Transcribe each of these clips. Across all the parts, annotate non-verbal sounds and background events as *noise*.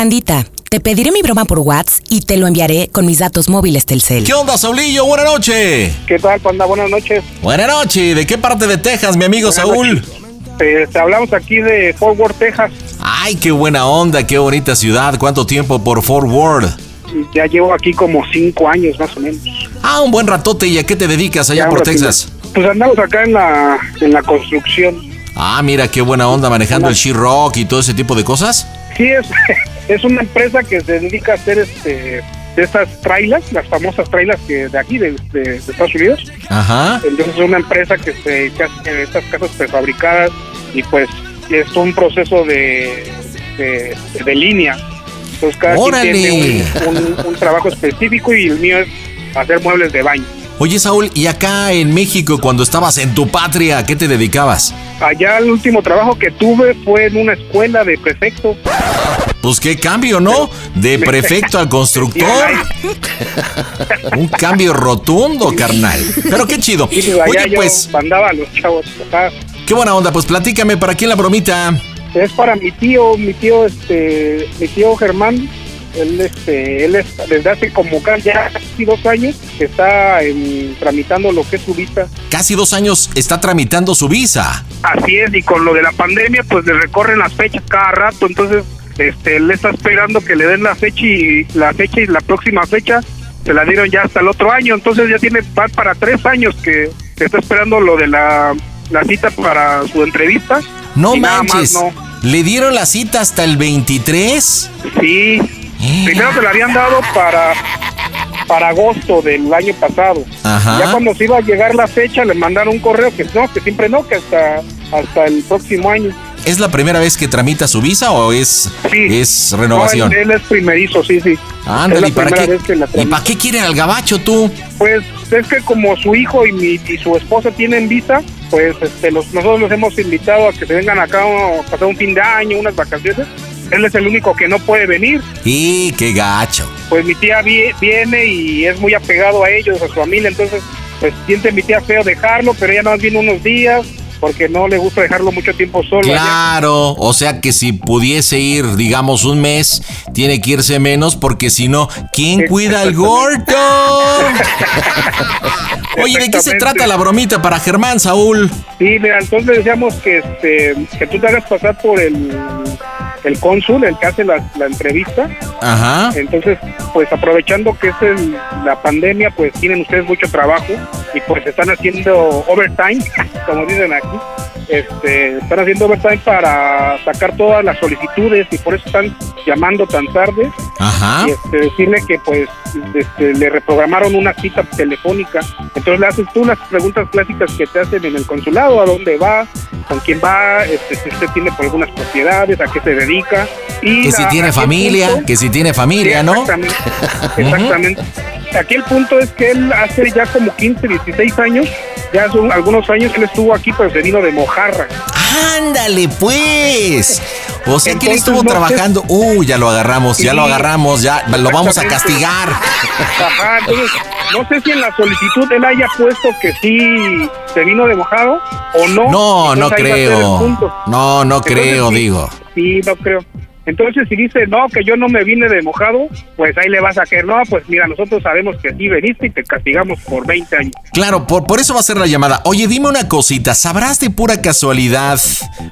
Pandita, te pediré mi broma por WhatsApp y te lo enviaré con mis datos móviles Telcel. ¿Qué onda, Saulillo? Buenas noches. ¿Qué tal, Panda? Buenas noches. Buenas noches. ¿De qué parte de Texas, mi amigo Saúl? Te, te hablamos aquí de Fort Worth, Texas. Ay, qué buena onda, qué bonita ciudad. ¿Cuánto tiempo por Fort Worth? Ya llevo aquí como cinco años más o menos. Ah, un buen ratote. ¿Y a qué te dedicas allá Ya, por Texas? Pues andamos acá en la, en la construcción. Ah, mira, qué buena onda manejando el She-Rock y todo ese tipo de cosas. Sí, es, *laughs* es una empresa que se dedica a hacer este de estas trailers, las famosas trailers que de aquí, de, de- de Estados Unidos. Ajá. Entonces es una empresa que se que hace estas casas prefabricadas y pues es un proceso de, de, de línea. Entonces cada ¡Órale! quien tiene un, un- un trabajo específico y el mío es hacer muebles de baño. Oye, Saúl, ¿y acá en México, cuando estabas en tu patria, a qué te dedicabas? Allá el último trabajo que tuve fue en una escuela de prefecto. Pues qué cambio, ¿no? De *laughs* prefecto al constructor. Un cambio rotundo, carnal. Pero qué chido. Oye, pues, mandaba a los chavos. Qué buena onda. Pues platícame, ¿para quién la bromita? Es para mi tío, mi tío, este, mi tío Germán. Él, este, él es, desde hace como casi dos años está en- tramitando lo que es su visa. Casi dos años está tramitando su visa. Así es, y con lo de la pandemia, pues le recorren las fechas cada rato, entonces este, él está esperando que le den la fecha y la fecha y la próxima fecha se la dieron ya hasta el otro año, entonces ya tiene para tres años que está esperando lo de la, la cita para su entrevista. No más manches. no. ¿Le dieron la cita hasta el 23? Sí. Primero se la habían dado para para agosto del año pasado. Ajá. Ya cuando se iba a llegar la fecha le mandaron un correo que no, que siempre no, que hasta hasta el próximo año. ¿Es la primera vez que tramita su visa o es, Sí. es renovación? No, él, él es primerizo, sí, sí. Ándale, ¿y para qué? ¿Y para qué quieren al gabacho tú? Pues es que como su hijo y, mi, y su esposa tienen visa, pues este, los, nosotros los hemos invitado a que se vengan acá a pasar un fin de año, unas vacaciones. Él es el único que no puede venir. Y qué gacho. Pues mi tía vi- viene y es muy apegado a ellos, a su familia, entonces pues siente mi tía feo dejarlo, pero ella más viene unos días porque no le gusta dejarlo mucho tiempo solo. allá. Claro, o sea que si pudiese ir, digamos, un mes, tiene que irse menos porque si no, ¿quién cuida al gordo? *laughs* Oye, ¿de qué se trata la bromita para Germán, Saúl? Sí, mira, entonces decíamos que este que tú te hagas pasar por el, el cónsul, el que hace la, la entrevista. Ajá. Entonces, pues aprovechando que es el- la pandemia, pues tienen ustedes mucho trabajo y pues están haciendo overtime, como dicen aquí. Este, están haciendo overtime para sacar todas las solicitudes y por eso están llamando tan tarde Ajá. y este, decirle que pues este, le reprogramaron una cita telefónica. Entonces le haces tú las preguntas clásicas que te hacen en el consulado, a dónde va, con quién va, este, si usted tiene por algunas propiedades, a qué se dedica. Y Que si tiene familia, punto- que si tiene familia, Sí, ¿no? Exactamente. *laughs* exactamente. Aquí el punto es que él hace ya como 15, 16 años, ya son algunos años él estuvo aquí, pero se vino de Mojarra. Ándale, pues. O sea que él Entonces, estuvo no trabajando. Uh, ya lo agarramos, ya lo agarramos, ya lo vamos a castigar. Ajá, entonces, no sé si en la solicitud él haya puesto que sí se vino de mojado o no. No, no Entonces, creo. No, no Entonces, creo, sí, digo. Sí, no creo. Entonces, si dice, no, que yo no me vine de mojado, pues ahí le vas a caer, no, pues mira, nosotros sabemos que sí veniste y te castigamos por 20 años. Claro, por, por eso va a ser la llamada. Oye, dime una cosita, ¿sabrás de pura casualidad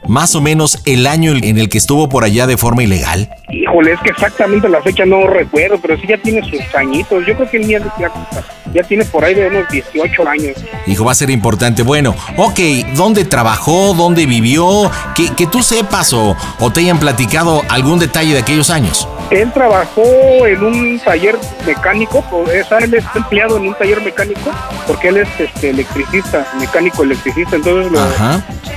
más o menos el año en el que estuvo por allá de forma ilegal? Híjole, es que exactamente la fecha no recuerdo, pero sí ya tiene sus añitos. Yo creo que el día ya, ya tiene por ahí de unos 18 años. Hijo, va a ser importante. Bueno, ok, ¿dónde trabajó? ¿Dónde vivió? Que, que tú sepas o, o te hayan platicado algún detalle de aquellos años. Él trabajó en un taller mecánico, o sea, él es empleado en un taller mecánico porque él es este, electricista, mecánico electricista, entonces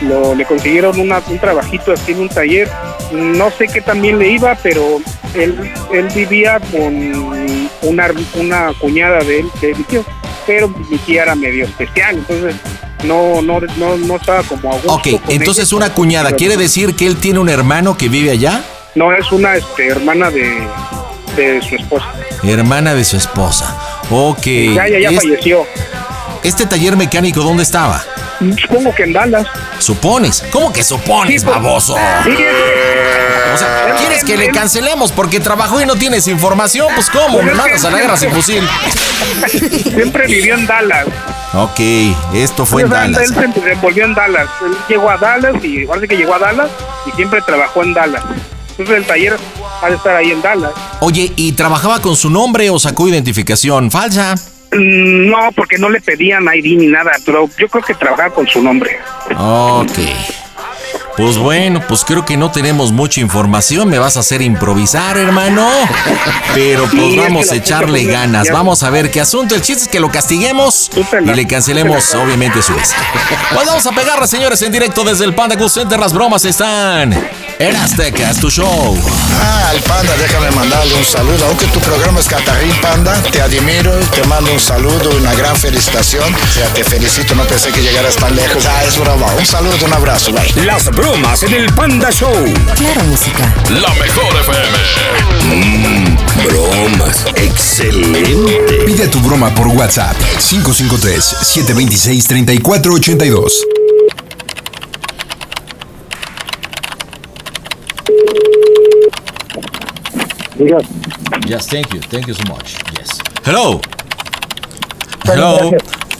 lo, le consiguieron una- un trabajito así en un taller. No sé qué también le iba, pero él, él vivía con una, una cuñada de él, de mi tío, pero mi tía era medio especial, entonces no, no, no, no estaba como a gusto Ok, entonces ella. una cuñada, ¿quiere decir que él tiene un hermano que vive allá? No, es una este, hermana de, de su esposa. Hermana de su esposa. Ok. Ya, ya, ya Es- falleció. ¿Este taller mecánico dónde estaba? Supongo que en Dallas. ¿Supones? ¿Cómo que supones, Sí, pues- baboso? Sí, O sea, ¿quieres que le cancelemos porque trabajó y no tienes información? Pues ¿cómo? Me mandas a la guerra sin fusil. *laughs* siempre vivió en Dallas. Ok, esto fue en Dallas. Él se desenvolvió en Dallas. Él llegó a Dallas y parece que llegó a Dallas y siempre trabajó en Dallas. Entonces el taller ha de estar ahí en Dallas. Oye, ¿y trabajaba con su nombre o sacó identificación falsa? Mm, No, porque no le pedían ID ni nada, pero yo creo que trabajaba con su nombre. Ok. Pues bueno, pues creo que no tenemos mucha información. Me vas a hacer improvisar, hermano. Pero pues Sí, es vamos que a echarle ganas. Vamos a ver qué asunto. El chiste es que lo castiguemos y le cancelemos, obviamente, su visa. Pues vamos a pegarle, señores, en directo desde el Panda Center. Las bromas están en Azteca, es tu show. Ah, al Panda, déjame mandarle un saludo. Aunque tu programa es Catarín Panda, te admiro, te mando un saludo, una gran felicitación. O sea, te felicito, no pensé que llegaras tan lejos. Ah, es broma. Un saludo, un abrazo, bye. Las bromas en el Panda Show. Claro, música. La mejor FM. Bromas. Excelente. Pide tu broma por WhatsApp 553-726-3482. Yes, thank you. Thank you so much. Yes. Hello. Hello.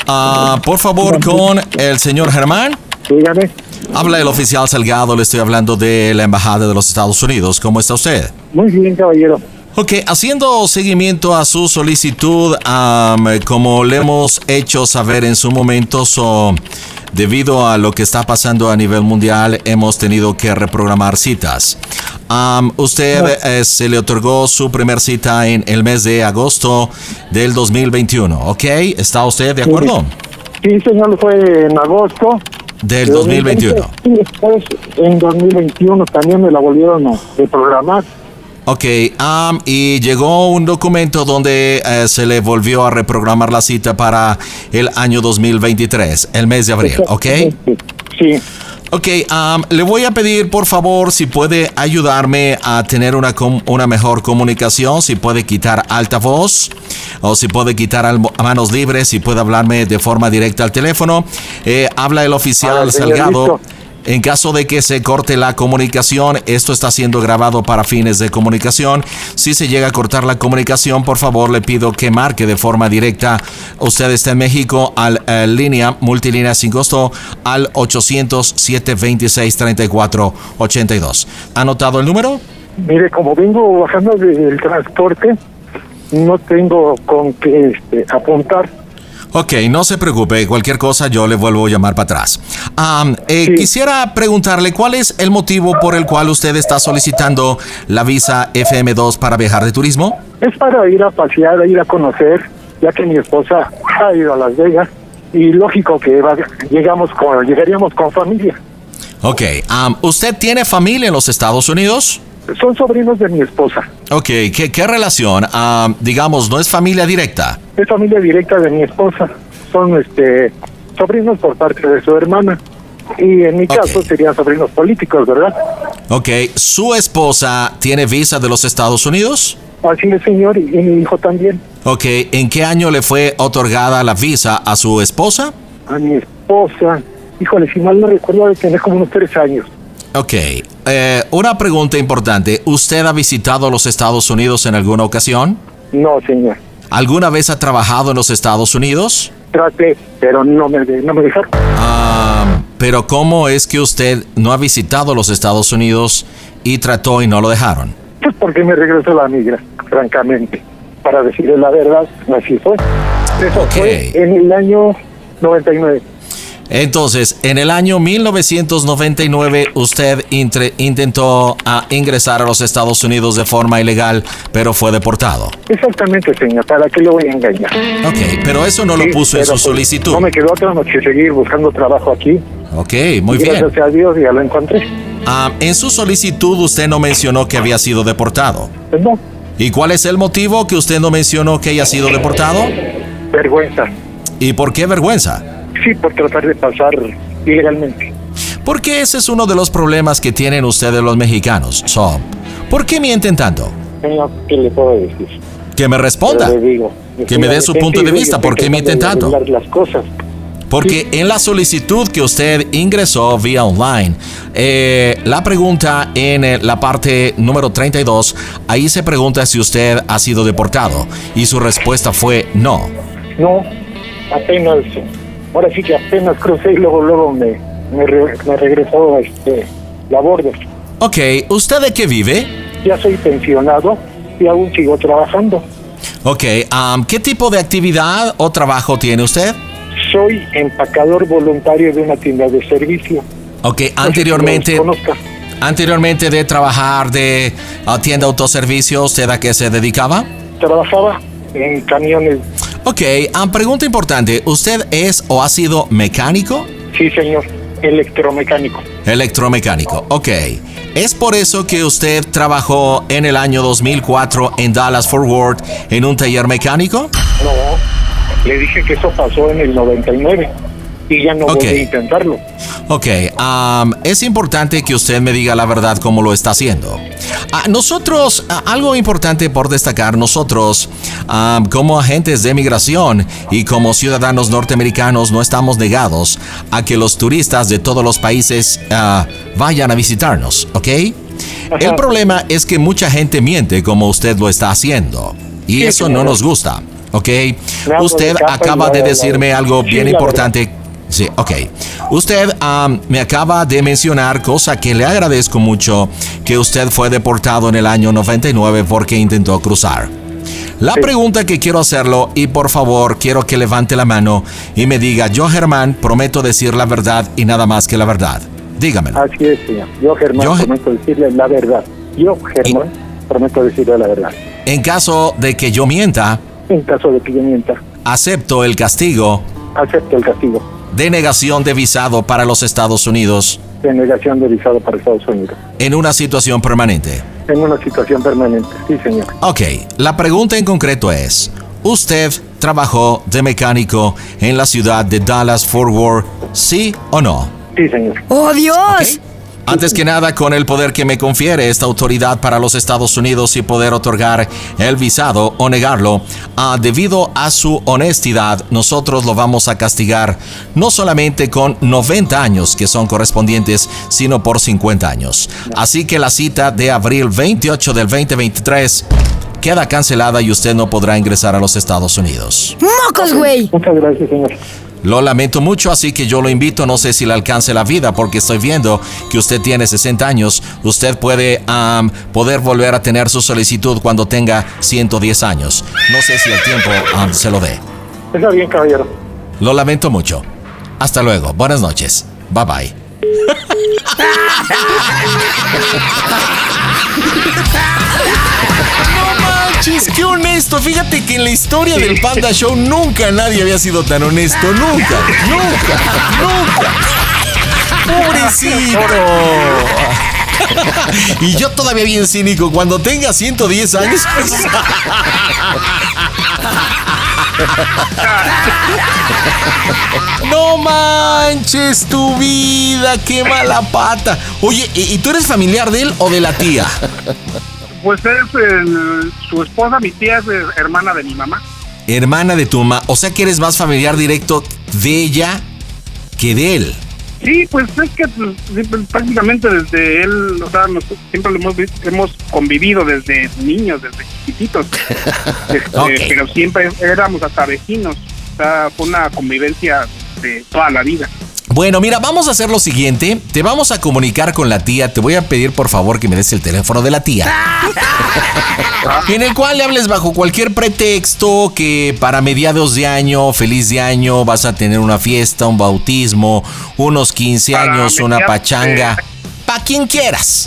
Ah, por favor, con el señor Germán. Dígame. Habla el oficial Salgado, le estoy hablando de la Embajada de los Estados Unidos. ¿Cómo está usted? Muy bien, caballero. Ok, haciendo seguimiento a su solicitud, am, como le hemos hecho saber en su momento, so, debido a lo que está pasando a nivel mundial, hemos tenido que reprogramar citas. Am, usted eh, se le otorgó su primer cita en el mes de agosto del 2021, ¿ok? ¿Está usted de acuerdo? Sí, señor, fue en agosto. Del de 2021. Y después, en 2021, también me la volvieron a reprogramar. Ok, am, y llegó un documento donde eh, se le volvió a reprogramar la cita para el año 2023, el mes de abril, ¿ok? Sí. Ok, am, le voy a pedir por favor si puede ayudarme a tener una, com- una mejor comunicación, si puede quitar altavoz o si puede quitar manos libres, si puede hablarme de forma directa al teléfono. Eh, habla el oficial A ver, señor, Salgado. listo. En caso de que se corte la comunicación, esto está siendo grabado para fines de comunicación. Si se llega a cortar la comunicación, por favor le pido que marque de forma directa. Usted está en México al eh, línea multilínea sin costo al 800 726 3482. ¿Ha anotado el número? Mire, como vengo bajando del transporte, no tengo con qué este, apuntar. Ok, no se preocupe, cualquier cosa yo le vuelvo a llamar para atrás. Eh, Sí. Quisiera preguntarle cuál es el motivo por el cual usted está solicitando la visa FM2 para viajar de turismo. Es para ir a pasear, ir a conocer, ya que mi esposa ha ido a Las Vegas. Y lógico que va- llegamos con, llegaríamos con familia. Ok, ¿usted tiene familia en los Estados Unidos? Son sobrinos de mi esposa. Ok, ¿qué, qué relación? Am, digamos, no es familia directa. Es familia directa de mi esposa. Son este sobrinos por parte de su hermana. Y en mi caso serían sobrinos políticos, ¿verdad? Ok, ¿su esposa tiene visa de los Estados Unidos? Así es, señor, y, y mi hijo también. Ok, ¿en qué año le fue otorgada la visa a su esposa? A mi esposa, híjole, si mal no recuerdo, de tener como unos tres años. Ok, eh, una pregunta importante. ¿Usted ha visitado los Estados Unidos en alguna ocasión? No, señor. ¿Alguna vez ha trabajado en los Estados Unidos? Traté, pero no me, no me dejaron. Ah, pero ¿cómo es que usted no ha visitado los Estados Unidos y trató y no lo dejaron? Pues porque me regresó la migra, francamente. Para decirle la verdad, así fue. Eso Ok. fue en el año 99. Entonces, en el año 1999 usted intre- intentó ah, ingresar a los Estados Unidos de forma ilegal, pero fue deportado. Exactamente, señor. ¿Para qué le voy a engañar? Ok, pero eso no lo Sí, puso en su pues, solicitud. No me quedó otra más que seguir buscando trabajo aquí. Ok, muy Y bien. Gracias a Dios ya lo encontré. Ah, en su solicitud usted no mencionó que había sido deportado. Pues no, ¿Y cuál es el motivo que usted no mencionó que haya sido deportado? vergüenza. ¿Y por qué vergüenza? Sí, por tratar de pasar ilegalmente. Porque ese es uno de los problemas que tienen ustedes los mexicanos. So, ¿por qué mienten tanto? Señor, ¿qué le puedo decir? Que me responda. Pero le digo, Que me dé su punto de vista, ¿por qué mienten tanto? las cosas. Porque en la solicitud que usted ingresó vía online, eh, la pregunta en eh, la parte número 32, ahí se pregunta si usted ha sido deportado y su respuesta fue no. No, apenas, ahora sí que apenas crucé y luego, luego me, me, re- me regresó este, la border. Ok, ¿usted de qué vive? Ya soy pensionado y aún sigo trabajando. Ok, um, ¿qué tipo de actividad o trabajo tiene usted? Soy empacador voluntario de una tienda de servicio. Ok, No sé si anteriormente, conozca. anteriormente de trabajar de uh, tienda autoservicio, ¿usted a qué se dedicaba? Trabajaba en camiones. Ok, um, pregunta importante, ¿usted es o ha sido mecánico? Sí, señor, electromecánico. Electromecánico, ok. ¿Es por eso que usted trabajó en el año 2004 en Dallas Fort Worth en un taller mecánico? No, le dije que eso pasó en el 99 y ya no Ok. volví a intentarlo. Ok, um, es importante que usted me diga la verdad cómo lo está haciendo. Ah, nosotros, ah, algo importante por destacar, nosotros um, como agentes de migración y como ciudadanos norteamericanos no estamos negados a que los turistas de todos los países ah, vayan a visitarnos, ¿ok? El problema es que mucha gente miente como usted lo está haciendo y Sí, eso no nos gusta, ¿ok? Usted acaba de decirme algo bien importante. Sí, ok. Usted me acaba de mencionar, cosa que le agradezco mucho, que usted fue deportado en el año 99 porque intentó cruzar. La pregunta que quiero hacerlo, y por favor quiero que levante la mano y me diga, yo Germán prometo decir la verdad y nada más que la verdad. Dígamelo. Así es, señor. Yo, Germán, Yo- prometo decirle la verdad. Yo, Germán, prometo decirle la verdad. En caso de que yo mienta, En caso de que yo mienta, acepto el castigo acepto el castigo de negación de visado para los Estados Unidos de negación de visado para Estados Unidos. en una situación permanente. En una situación permanente. Sí, señor. Ok, la pregunta en concreto es, ¿usted trabajó de mecánico en la ciudad de Dallas Fort Worth, sí o no? Sí, señor. ¡Oh, Dios! Antes que nada, con el poder que me confiere esta autoridad para los Estados Unidos y poder otorgar el visado o negarlo, ah, debido a su honestidad, nosotros lo vamos a castigar no solamente con 90 años que son correspondientes, sino por 50 años. Así que la cita de abril 28 del 2023 queda cancelada y usted no podrá ingresar a los Estados Unidos. ¡Mocos, güey! Muchas gracias, señor. Lo lamento mucho, así que yo lo invito, no sé si le alcance la vida, porque estoy viendo que usted tiene 60 años. Usted puede poder volver a tener su solicitud cuando tenga 110 años. No sé si el tiempo se lo dé. Está bien, caballero. Lo lamento mucho. Hasta luego. Buenas noches. Bye bye. No manches, qué honesto. Fíjate que en la historia del Panda Show nunca nadie había sido tan honesto. Nunca, nunca, nunca. Pobrecito. *laughs* Y yo todavía bien cínico. Cuando tenga 110 años. pues, *laughs* No manches tu vida, qué mala pata. Oye, ¿y, tú eres familiar de él o de la tía? Pues es el- su esposa, mi tía es hermana de mi mamá. Hermana de tu mamá. O sea que eres más familiar directo de ella que de él. Sí, pues es que pues, pues, prácticamente desde él, o sea, nosotros siempre lo hemos visto, hemos convivido desde niños, desde chiquititos. *laughs* Este. Pero siempre éramos hasta vecinos. O sea, fue una convivencia de toda la vida. Bueno, mira, vamos a hacer lo siguiente. Te vamos a comunicar con la tía. Te voy a pedir por favor que me des el teléfono de la tía. *laughs* en el cual le hables bajo cualquier pretexto que para mediados de año, feliz de año, vas a tener una fiesta, un bautismo, unos 15 Para años, una pachanga. Pa' quien quieras.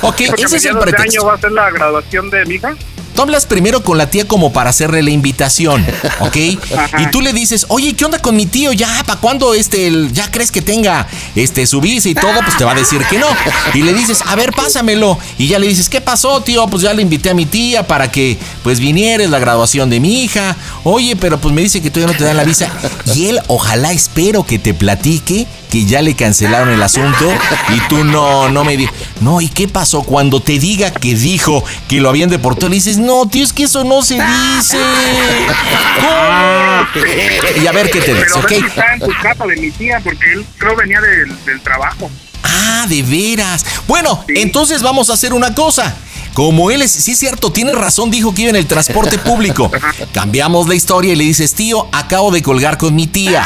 Ok, *laughs* Porque ese es el pretexto. año va a ser la graduación de mi hija. Tú hablas primero con la tía como para hacerle la invitación, *laughs* ¿ok? Ajá. Y tú le dices, oye, ¿qué onda con mi tío? Ya, ¿para cuándo este, el- ya crees que tenga este, su visa y todo? Pues te va a decir que no. Y le dices, a ver, pásamelo. Y ya le dices, ¿qué pasó, tío? Pues ya le invité a mi tía para que pues viniera es la graduación de mi hija. Oye, pero pues me dice que todavía no te dan la visa. Y él, ojalá, espero que te platique que ya le cancelaron el asunto y tú no, no me di. No, ¿y qué pasó? Cuando te diga que dijo que lo habían deportado, le dices, no, tío, es que eso no se dice. ¿Cómo? Y a ver qué te dice, ¿ok? está en tu casa de mi tía, porque él creo venía del, del trabajo. Ah, de veras. Bueno, entonces vamos a hacer una cosa. Como él es, sí es cierto, tiene razón, dijo que iba en el transporte público. *laughs* Cambiamos la historia y le dices, tío, acabo de colgar con mi tía.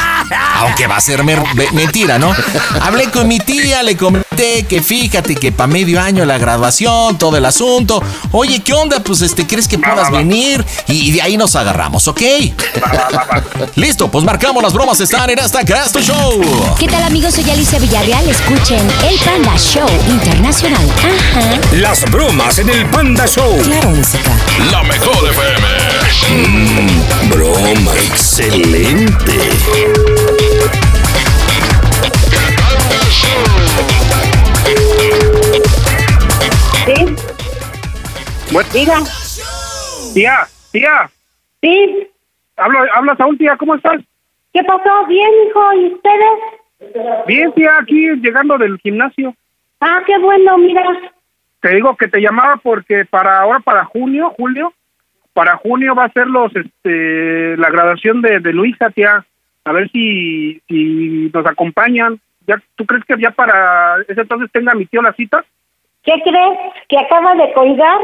Aunque va a ser mentira, ¿no? *laughs* Hablé con mi tía, le comenté que fíjate que para medio año la graduación, todo el asunto. Oye, ¿qué onda? Pues este, ¿crees que puedas venir? Y de ahí nos agarramos, ¿ok? Listo, pues marcamos las bromas, están en hasta acá, tu show. ¿Qué tal amigos? Soy Alicia Villarreal. Escuchen El Panda Show Internacional. Ajá. Las bromas en el Panda Show. Claro, música. La mejor FM. Mmm, broma. Excelente. Sí, Bueno, diga. tía, tía, Sí. hablo, habla Saúl, tía, ¿cómo estás? ¿Qué pasó? Bien, hijo. ¿Y ustedes? Bien, tía, aquí llegando del gimnasio. Ah, qué bueno, mira. Te digo que te llamaba porque para ahora, para junio, julio, para junio va a ser los, este, la graduación de, de Luisa, tía. A ver si, si nos acompañan. ¿Ya, ¿Tú crees que ya para ese entonces tenga mi tío la cita? ¿Qué crees? Que acaba de colgar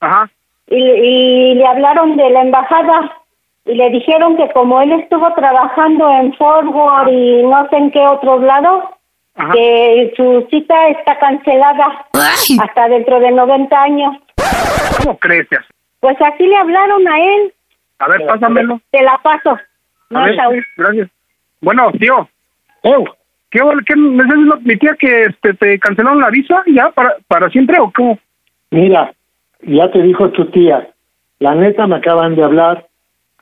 Ajá. y, y le hablaron de la embajada y le dijeron que como él estuvo trabajando en Forward y no sé en qué otros lados, Ajá. que su cita está cancelada hasta dentro de 90 años. ¿Cómo crees? Pues así le hablaron a él. A ver, pásamelo. Te la paso. A No, ver, Saúl. gracias. Bueno, tío. ¿Qué, qué, me estás diciendo, mi tía que este, te cancelaron la visa ya para, para siempre o cómo? Mira, ya te dijo tu tía, la neta me acaban de hablar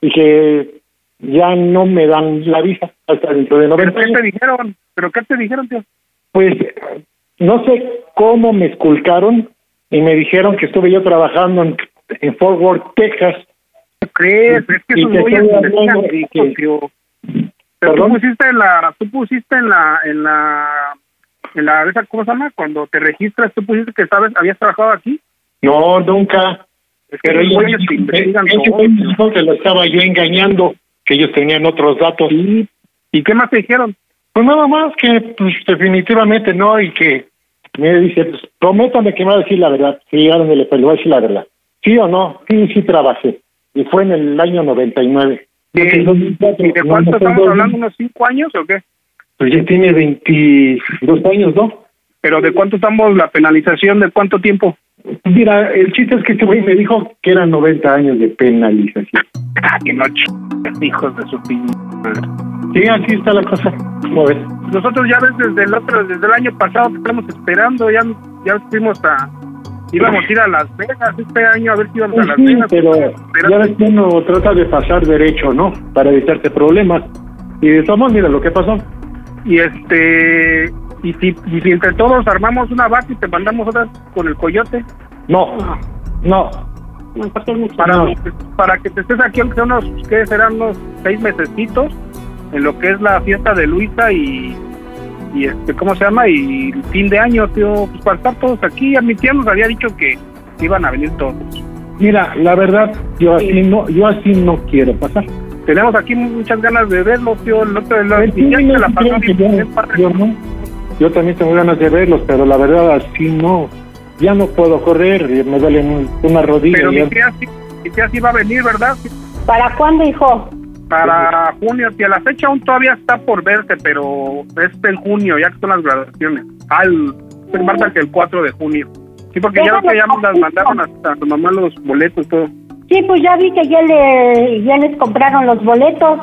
y que ya no me dan la visa hasta dentro de ¿Pero 90 qué te dijeron? ¿Pero qué te dijeron, tío? Pues no sé cómo me esculcaron y me dijeron que estuve yo trabajando en, en Fort Worth, Texas. ¿Qué crees? Es que Y esos te güeyes estoy te hablando dejan de ricos, que- tío. Pero tú ¿Perdón? pusiste en la, tú pusiste en la, en la, en la, esa, ¿cómo se llama? Cuando te registras, tú pusiste que sabes, habías trabajado aquí. No, nunca. Es que Pero los ellos, me dijo que lo estaba yo engañando, que ellos tenían otros datos. ¿Y, ¿Y qué más te dijeron? Pues nada más que pues, definitivamente no y que me dice, pues prométame que me va a decir la verdad. Sí, ándale, pues le voy a decir la verdad. ¿Sí o no? Sí, sí trabajé. Y fue en el año 99. ¿Y, Porque en 2004, y de cuánto estamos 2000. hablando? ¿Unos cinco años o qué? Pues ya tiene 22 años, ¿no? ¿Pero de cuánto estamos la penalización? ¿De cuánto tiempo? Mira, el chiste es que este güey me dijo que eran 90 años de penalización. Ah, que no ch... hijos de su pinche. Sí, así está la cosa. ¿Cómo ves? Nosotros ya ves desde el otro, desde el año pasado que estamos esperando, ya, ya fuimos a, íbamos a ir a Las Vegas este año a ver si íbamos a Las Pues Sí, Vegas. pero Esperando. ya ves que uno trata de pasar derecho, ¿no? Para evitarse problemas. Y de todos mira lo que pasó. Y este, y si, y si entre todos armamos una base y te mandamos otra con el coyote, No, no. Para, No. para que te estés aquí, aunque sea unos, que serán unos seis mesecitos, en lo que es la fiesta de Luisa y, y este, ¿cómo se llama? Y el fin de año, tío, pues para estar todos aquí, a mi tía nos había dicho que iban a venir todos. Mira, la verdad, yo así no, yo así no quiero pasar. Tenemos aquí muchas ganas de verlo, tío, el otro, de la pasó bien, yo- bien padre yo no. yo también tengo ganas de verlos, pero la verdad así no. Ya no puedo correr, y me duele una rodilla. Pero ya- mi tía, sí, mi tía sí va a venir, ¿verdad? ¿Para cuándo, hijo? Para junio, si a la fecha aún todavía está por verse, pero es en junio, ya que son las graduaciones. Al marca que el 4 de junio. Sí, porque ya, Déjame ya las mandaron hasta a tu mamá los boletos, todo. Sí, pues ya vi que ya, le, ya les compraron los boletos.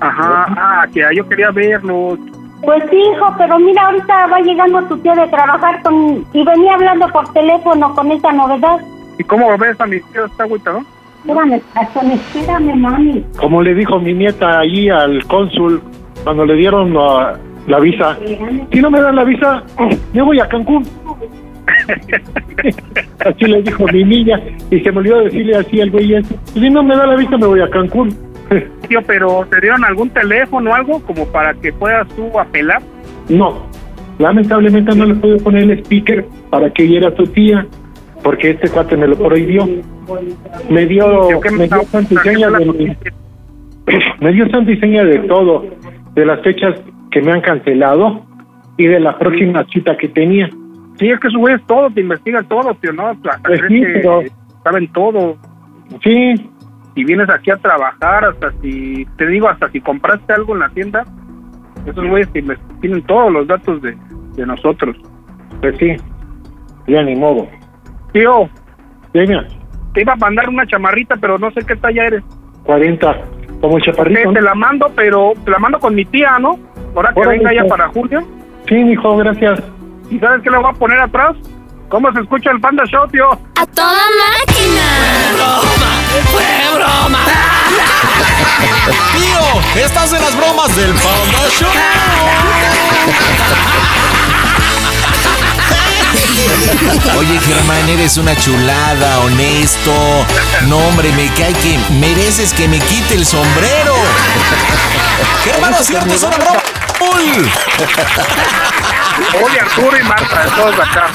Ajá, ah, que yo quería verlos. Pues sí, hijo, pero mira, ahorita va llegando tu tío de trabajar con, y venía hablando por teléfono con esta novedad. ¿Y cómo ves a mi tío? Está agüita, ¿no? Espérame, Gastón, espérame, mami. Como le dijo mi nieta allí al cónsul cuando le dieron la, la visa, si no me dan la visa, me voy a Cancún. *laughs* así le dijo mi niña y se me olvidó decirle así al güey ese, si no me da la visa me voy a Cancún. *laughs* Tío, pero ¿te dieron algún teléfono o algo como para que puedas tú apelar? No, lamentablemente no le puedo poner el speaker para que oyera a tu tía, porque este cuate me lo prohibió. Me dio, Tío, ¿qué me dio seña de, *clears throat* me dio seña de todo, de las fechas que me han cancelado y de la próxima cita que tenía. Sí, es que esos güeyes todo, te investigan todo, tío, ¿no? Pues sí, pero- Saben todo. Sí, Si vienes aquí a trabajar, hasta si, te digo, hasta si compraste algo en la tienda, esos güeyes tienen todos los datos de, de nosotros. pues sí, ya ni modo. Tío, Venga, te iba a mandar una chamarrita, pero no sé qué talla eres. 40, como el chaparrito. te la mando, pero te la mando con mi tía, ¿no? Ahora que venga ya pues. para julio. Sí, mijo, gracias. ¿Y sabes qué le voy a poner atrás? ¿Cómo se escucha el Panda Show, tío? ¡A toda máquina! ¡Fue broma! Tío, estás en las bromas del Panda Show. Oye, Germán, eres una chulada, honesto. No, hombre, me cae que mereces que me quite el sombrero. Germán, cierto, es una broma. Oye, Arturo y Marta, todos acá.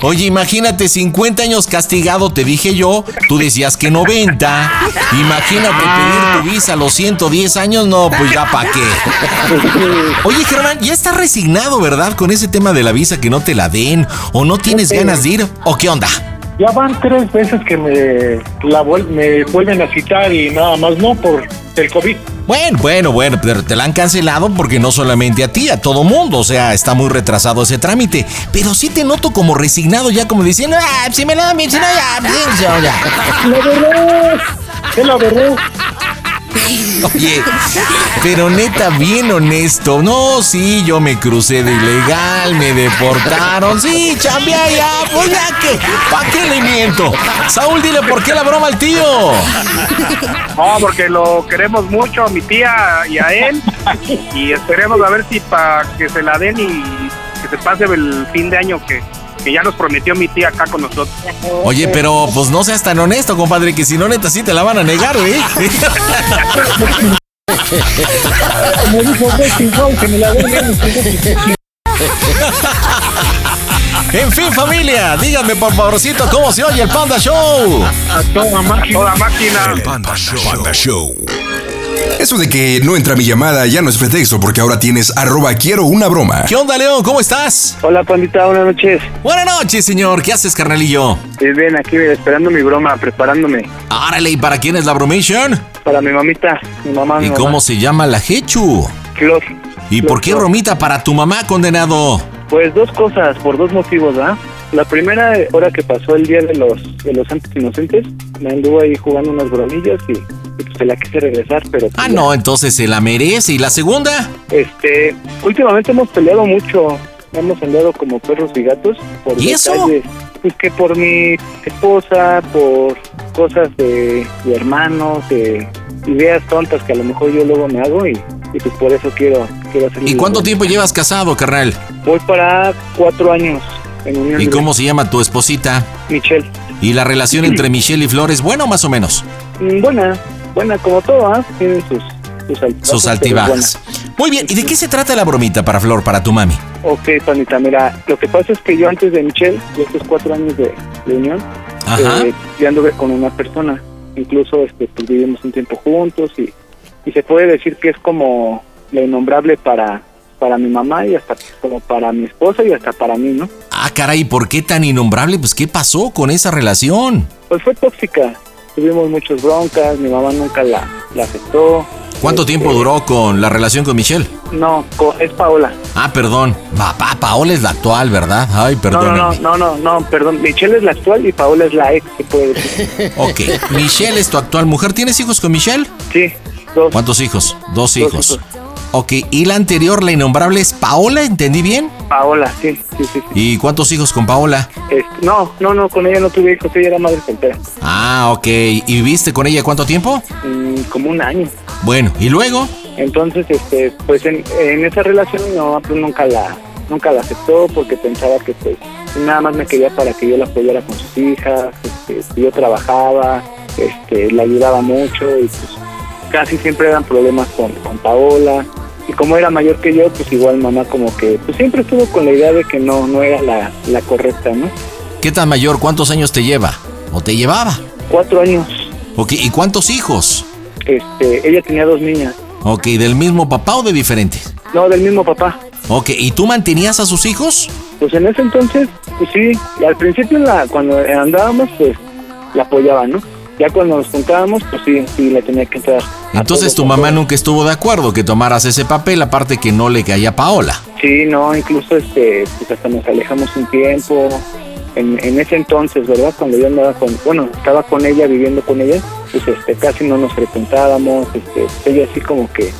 Oye, imagínate, 50 años castigado, te dije yo. Tú decías que 90. Imagínate pedir tu visa a los 110 años. No, pues ya pa' qué. Oye, Germán, ya estás resignado, ¿verdad? Con ese tema de la visa que no te la den. ¿O no tienes ganas de ir? ¿O qué onda? Ya van tres veces que me, la vuel- me vuelven a citar y nada más no por el COVID. Bueno, bueno, bueno, pero te la han cancelado porque no solamente a ti, a todo mundo. O sea, está muy retrasado ese trámite. Pero sí te noto como resignado, ya como diciendo, ah, si me la dan si no, ya, ya, ya. La verdad, es la verdad. Oye, pero neta, bien honesto. No, sí, yo me crucé de ilegal, me deportaron. Sí, chambeé ya, pues ya que, ¿pa' qué le miento? Saúl, dile por qué la broma al tío. No, porque lo queremos mucho a mi tía y a él. Y esperemos a ver si para que se la den y que se pase el fin de año que, que ya nos prometió mi tía acá con nosotros. Oye, pero pues no seas tan honesto, compadre, que si no, neta, sí te la van a negar, ¿eh? *laughs* Como dijo Betty Brown, que me la den. En fin, familia, díganme por favorcito cómo se oye el Panda Show. A toda máquina. Toda máquina. El Panda Show. Panda Show. Eso de que no entra mi llamada ya no es pretexto porque ahora tienes arroba quiero una broma. ¿Qué onda, León? ¿Cómo estás? Hola, pandita, buenas noches. Buenas noches, señor. ¿Qué haces, carnalillo? Bien, bien, aquí esperando mi broma, preparándome. Árale, ¿y para quién es la bromation? Para mi mamita, mi mamá, mi ¿Y mamá. cómo se llama la Hechu? Flor. ¿Y por qué bromita para tu mamá, condenado? Pues dos cosas, por dos motivos, ¿ah? La primera, ahora que pasó el día de los de los santos inocentes, me anduvo ahí jugando unas bromillas y, pues se la quise regresar, pero... pues Ah, no, entonces se la merece. ¿Y la segunda? Este, últimamente hemos peleado mucho, hemos andado como perros y gatos por ¿Y eso? detalles. Pues que por mi esposa, por cosas de, de hermanos, de ideas tontas que a lo mejor yo luego me hago y, y pues por eso quiero, quiero hacer ¿Y cuánto tiempo llevas casado, carnal? Voy para cuatro años en ¿Y cómo se llama tu esposita? Michelle. ¿Y la relación entre *clears throat* Michelle y Flores, buena o más o menos? Mm, Buena, buena como todo, ¿ah? Tienen sus, sus altibajos. Sus altibajas. Muy bien, ¿y de qué se trata la bromita para Flor, para tu mami? Ok, panita, mira, lo que pasa es que yo antes de Michelle, de estos cuatro años de, de unión, Ajá. eh, yo anduve con una persona. Incluso este, pues, vivimos un tiempo juntos y, y se puede decir que es como, la innombrable para, para mi mamá y hasta como para mi esposa y hasta para mí, ¿no? Ah, caray, ¿por qué tan innombrable? Pues, ¿qué pasó con esa relación? Pues fue tóxica. Tuvimos muchas broncas, mi mamá nunca la, la aceptó. ¿Cuánto tiempo duró con la relación con Michelle? No, es Paola. Ah, perdón. Papá, Paola es la actual, ¿verdad? Ay, No, perdón. no, no, no, no, no, perdón. Michelle es la actual y Paola es la ex, se puede decir. *laughs* Ok, Michelle es tu actual mujer. ¿Tienes hijos con Michelle? Sí, dos. ¿Cuántos hijos? Dos Dos hijos. hijos. Ok, ¿y la anterior, la innombrable, es Paola? ¿Entendí bien? Paola, sí, sí, sí. sí. ¿Y cuántos hijos con Paola? Este, no, no, no, con ella no tuve hijos, ella era madre soltera. Ah, ok. ¿Y viviste con ella cuánto tiempo? Mm, como un año. Bueno, ¿y luego? Entonces, este, pues en, en esa relación mi mamá pues nunca la, nunca la aceptó porque pensaba que pues nada más me quería para que yo la apoyara con sus hijas, este, yo trabajaba, este, la ayudaba mucho y pues casi siempre eran problemas con, con Paola. Y como era mayor que yo, pues igual mamá como que pues siempre estuvo con la idea de que no, no era la, la correcta, ¿no? ¿Qué tan mayor? ¿Cuántos años te lleva? ¿O te llevaba? Cuatro años, Ok, ¿y cuántos hijos? este, ella tenía dos niñas, Ok, ¿del mismo papá o de diferentes? no, del mismo papá. Ok, ¿y tú mantenías a sus hijos? Pues en ese entonces, pues sí, y al principio la, cuando andábamos, pues la apoyaba, ¿no? Ya cuando nos juntábamos, pues sí, sí, le tenía que entrar. Entonces tu mamá nunca estuvo de acuerdo que tomaras ese papel, aparte que no le caía a Paola. Sí, no, incluso este, pues hasta nos alejamos un tiempo. En, en ese entonces, ¿verdad? Cuando yo andaba con, bueno, estaba con ella, viviendo con ella, pues este, casi no nos frecuentábamos, este, ella así como que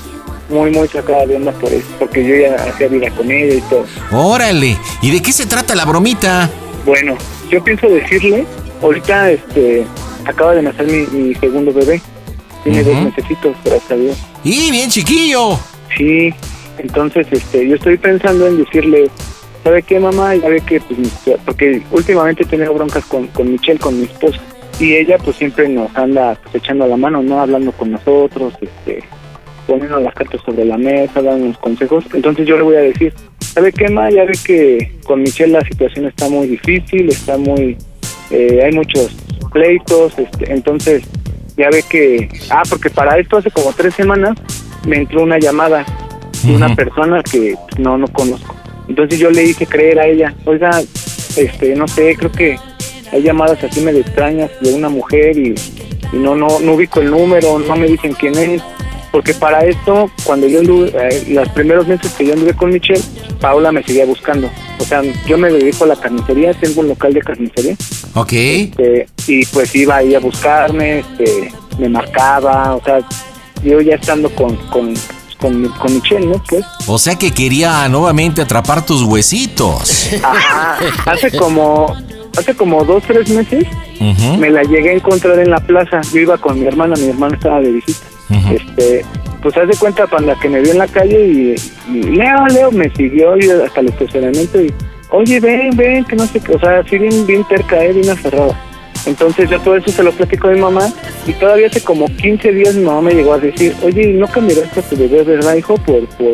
muy, muy sacada de onda por eso, porque yo ya hacía vida con ella y todo. Órale, ¿y de qué se trata la bromita? Bueno, yo pienso decirle, ahorita este acaba de nacer mi, mi segundo bebé. Tiene dos mesecitos, gracias a Dios. ¡Y bien chiquillo! Sí, entonces este yo estoy pensando en decirle, ¿sabe qué mamá? Ya ve que pues porque últimamente he tenido broncas con, con Michelle, con mi esposa. Y ella pues siempre nos anda pues, echando la mano, ¿no? Hablando con nosotros, este poniendo las cartas sobre la mesa, dándonos consejos. Entonces yo le voy a decir, ¿sabe qué, ma? Ya ve que con Michelle la situación está muy difícil, está muy... eh, hay muchos pleitos, este, entonces ya ve que... Ah, porque para esto hace como tres semanas me entró una llamada de una persona que no, no conozco. Entonces yo le hice creer a ella, oiga, este, no sé, creo que hay llamadas así medio extrañas de una mujer y, y no, no, no ubico el número, no me dicen quién es. Porque para esto, cuando yo anduve, eh, los primeros meses que yo anduve con Michelle, Paula me seguía buscando. Sea, yo me dedico a la carnicería, tengo un local de carnicería. Ok. este, y pues iba ahí a buscarme, este, me marcaba, o sea, yo ya estando con, con, con, con Michelle, ¿no? Pues, O sea que quería nuevamente atrapar tus huesitos. ajá, hace como, hace como dos, tres meses, me la llegué a encontrar en la plaza. Yo iba con mi hermana, mi hermana estaba de visita. Ujú. Este, pues haz de cuenta para que me vio en la calle y, Leo, Leo me siguió y hasta el estacionamiento y oye ven, ven, que no sé qué, o sea, así bien, bien terca, eh, bien aferrada. Entonces yo todo eso se lo platico a mi mamá y todavía hace como 15 días mi mamá me llegó a decir, oye, ¿no cambiarás a tu bebé, verdad, hijo? Por, por,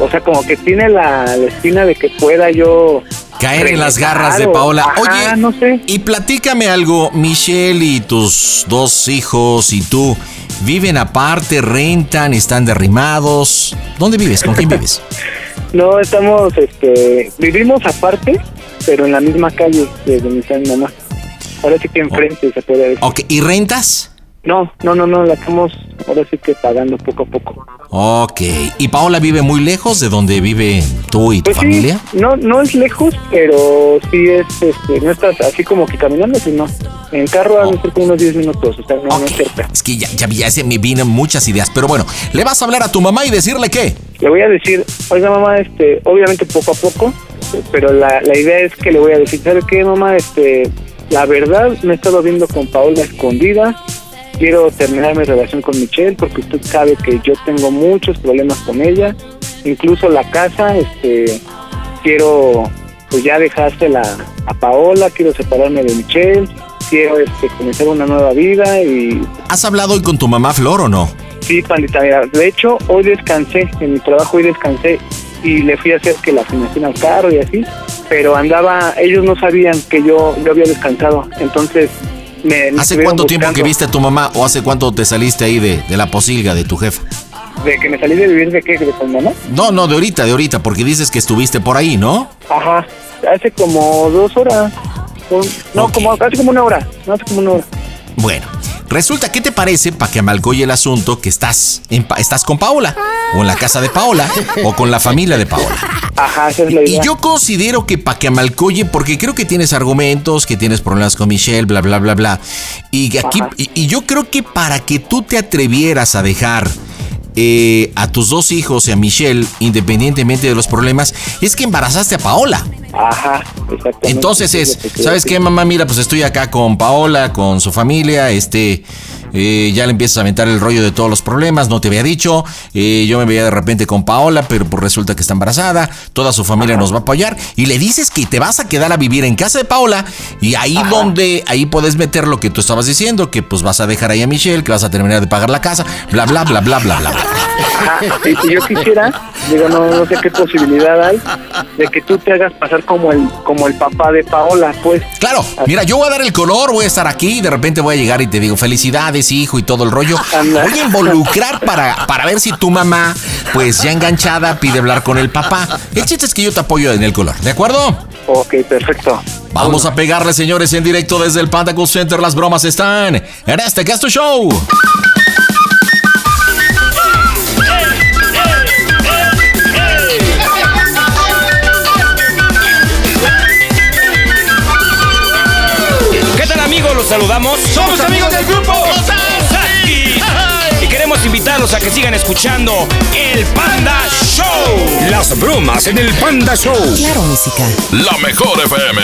o sea, como que tiene la, la espina de que pueda yo Caer en las garras de o- Paola. Ajá, Oye, no sé. y platícame algo, Michelle y tus dos hijos y tú, ¿viven aparte, rentan, están derrimados? ¿Dónde vives? ¿Con quién vives? *laughs* No, estamos, este, vivimos aparte, pero en la misma calle de donde está mi mamá. Ahora sí que enfrente se puede decir. Ok, ¿y rentas? No, no, no, no, la estamos ahora sí que pagando poco a poco. Ok, ¿y Paola vive muy lejos de donde vive tú y tu Pues sí, familia? no, no es lejos, pero sí es, este, no estás así como que caminando, sino en carro a ser como unos 10 minutos, o sea, no, no es cerca. Es que ya, ya, ya se me vienen muchas ideas, pero bueno, ¿le vas a hablar a tu mamá y decirle qué? Le voy a decir, oiga mamá, este, obviamente poco a poco, pero la, la idea es que le voy a decir, ¿sabe qué mamá? Este, la verdad me he estado viendo con Paola escondida, quiero terminar mi relación con Michelle porque usted sabe que yo tengo muchos problemas con ella, incluso la casa, este, quiero pues ya dejársela a Paola, quiero separarme de Michelle, quiero este, comenzar una nueva vida y ¿Has hablado hoy con tu mamá Flor o no? Sí, pandita, mira, de hecho, hoy descansé, en mi trabajo hoy descansé y le fui a hacer que la afinación al carro y así, pero andaba, ellos no sabían que yo, yo había descansado, entonces me... me ¿Hace cuánto tiempo que viste a tu mamá o hace cuánto te saliste ahí de, de la posilga de tu jefa? ¿De que me salí de vivir de qué? ¿De con mamá? No, no, de ahorita, de ahorita, porque dices que estuviste por ahí, ¿no? Ajá, hace como dos horas. No, como, hace como una hora. No, hace como una hora. Bueno, resulta, ¿qué te parece para que amalcoye el asunto que estás, en estás con Paola? O en la casa de Paola, o con la familia de Paola. Ajá, esa es la Y yo considero que para que amalcoye, porque creo que tienes argumentos, que tienes problemas con Michelle, bla, bla, bla, bla. Y aquí, y, y yo creo que para que tú te atrevieras a dejar eh, a tus dos hijos y a Michelle, independientemente de los problemas, es que embarazaste a Paola. Ajá, exactamente. Entonces es, ¿sabes qué, mamá? Mira, pues estoy acá con Paola, con su familia, este, eh, ya le empiezas a aventar el rollo de todos los problemas, no te había dicho, eh, yo me veía de repente con Paola, pero pues resulta que está embarazada, toda su familia nos va a apoyar, y le dices que te vas a quedar a vivir en casa de Paola, y ahí donde, ahí puedes meter lo que tú estabas diciendo, que pues vas a dejar ahí a Michelle, que vas a terminar de pagar la casa, bla, bla, bla, bla, bla, bla. bla. Ajá, y, y yo quisiera, digo, no, no sé qué posibilidad hay de que tú te hagas pasar como el como el papá de Paola, pues. Claro, mira, yo voy a dar el color, voy a estar aquí y de repente voy a llegar y te digo felicidades, hijo, y todo el rollo. Voy a involucrar para, para ver si tu mamá, pues ya enganchada, pide hablar con el papá. El chiste es que yo te apoyo en el color, ¿de acuerdo? Ok, perfecto. Vamos a pegarle, señores, en directo desde el Panda Center. Las bromas están en este Casto Show. Saludamos. Somos amigos del grupo. Y queremos invitarlos a que sigan escuchando el Panda Show. Las bromas en el Panda Show. Claro, música. La mejor FM.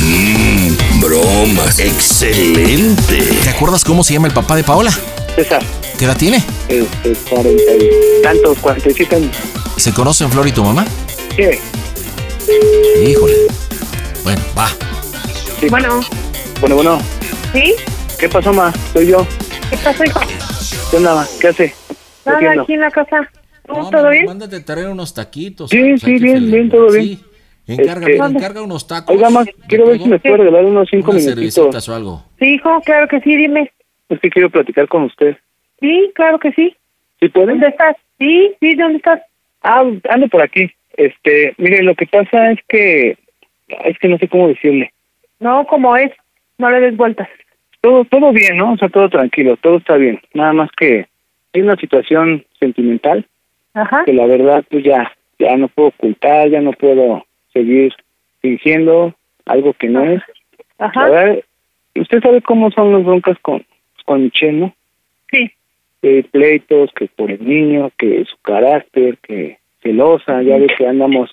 Mmm, bromas. Excelente. ¿Te acuerdas cómo se llama el papá de Paola? César, ¿Qué edad tiene? este, cuarenta y tantos, cuarenta y siete años. ¿Se conocen Flor y tu mamá? ¿Qué? Híjole. Bueno, va. Bueno. Bueno, bueno. ¿Sí? ¿Qué pasó, ma? Soy yo. ¿Qué pasó, hijo? ¿Qué onda, ma? ¿Qué hace? ¿Qué Nada, aquí en la casa. ¿Todo, ¿todo bien? Mándate traer unos taquitos. Sí, sí, bien, bien, todo bien. Encarga, Este, encarga unos tacos. Oiga, ma, quiero ver si me puede regalar unos cinco Unas minutitos. o algo. Sí, hijo, claro que sí, dime. Es que quiero platicar con usted. Sí, claro que sí. ¿Sí puede? ¿Dónde estás? Sí, sí, ¿dónde estás? Ah, ando por aquí. Este, mire, lo que pasa es que... Es que no sé cómo decirle. No, como es. No le des vueltas. Todo, todo bien, ¿no? O sea, todo tranquilo, todo está bien. Nada más que hay una situación sentimental Ajá. que la verdad pues ya, ya no puedo ocultar, ya no puedo seguir fingiendo algo que no es. Ajá. La verdad, usted sabe cómo son las broncas con, con Michelle, ¿no? Sí. Que pleitos, que por el niño, que su carácter, que celosa, ya ve que andamos,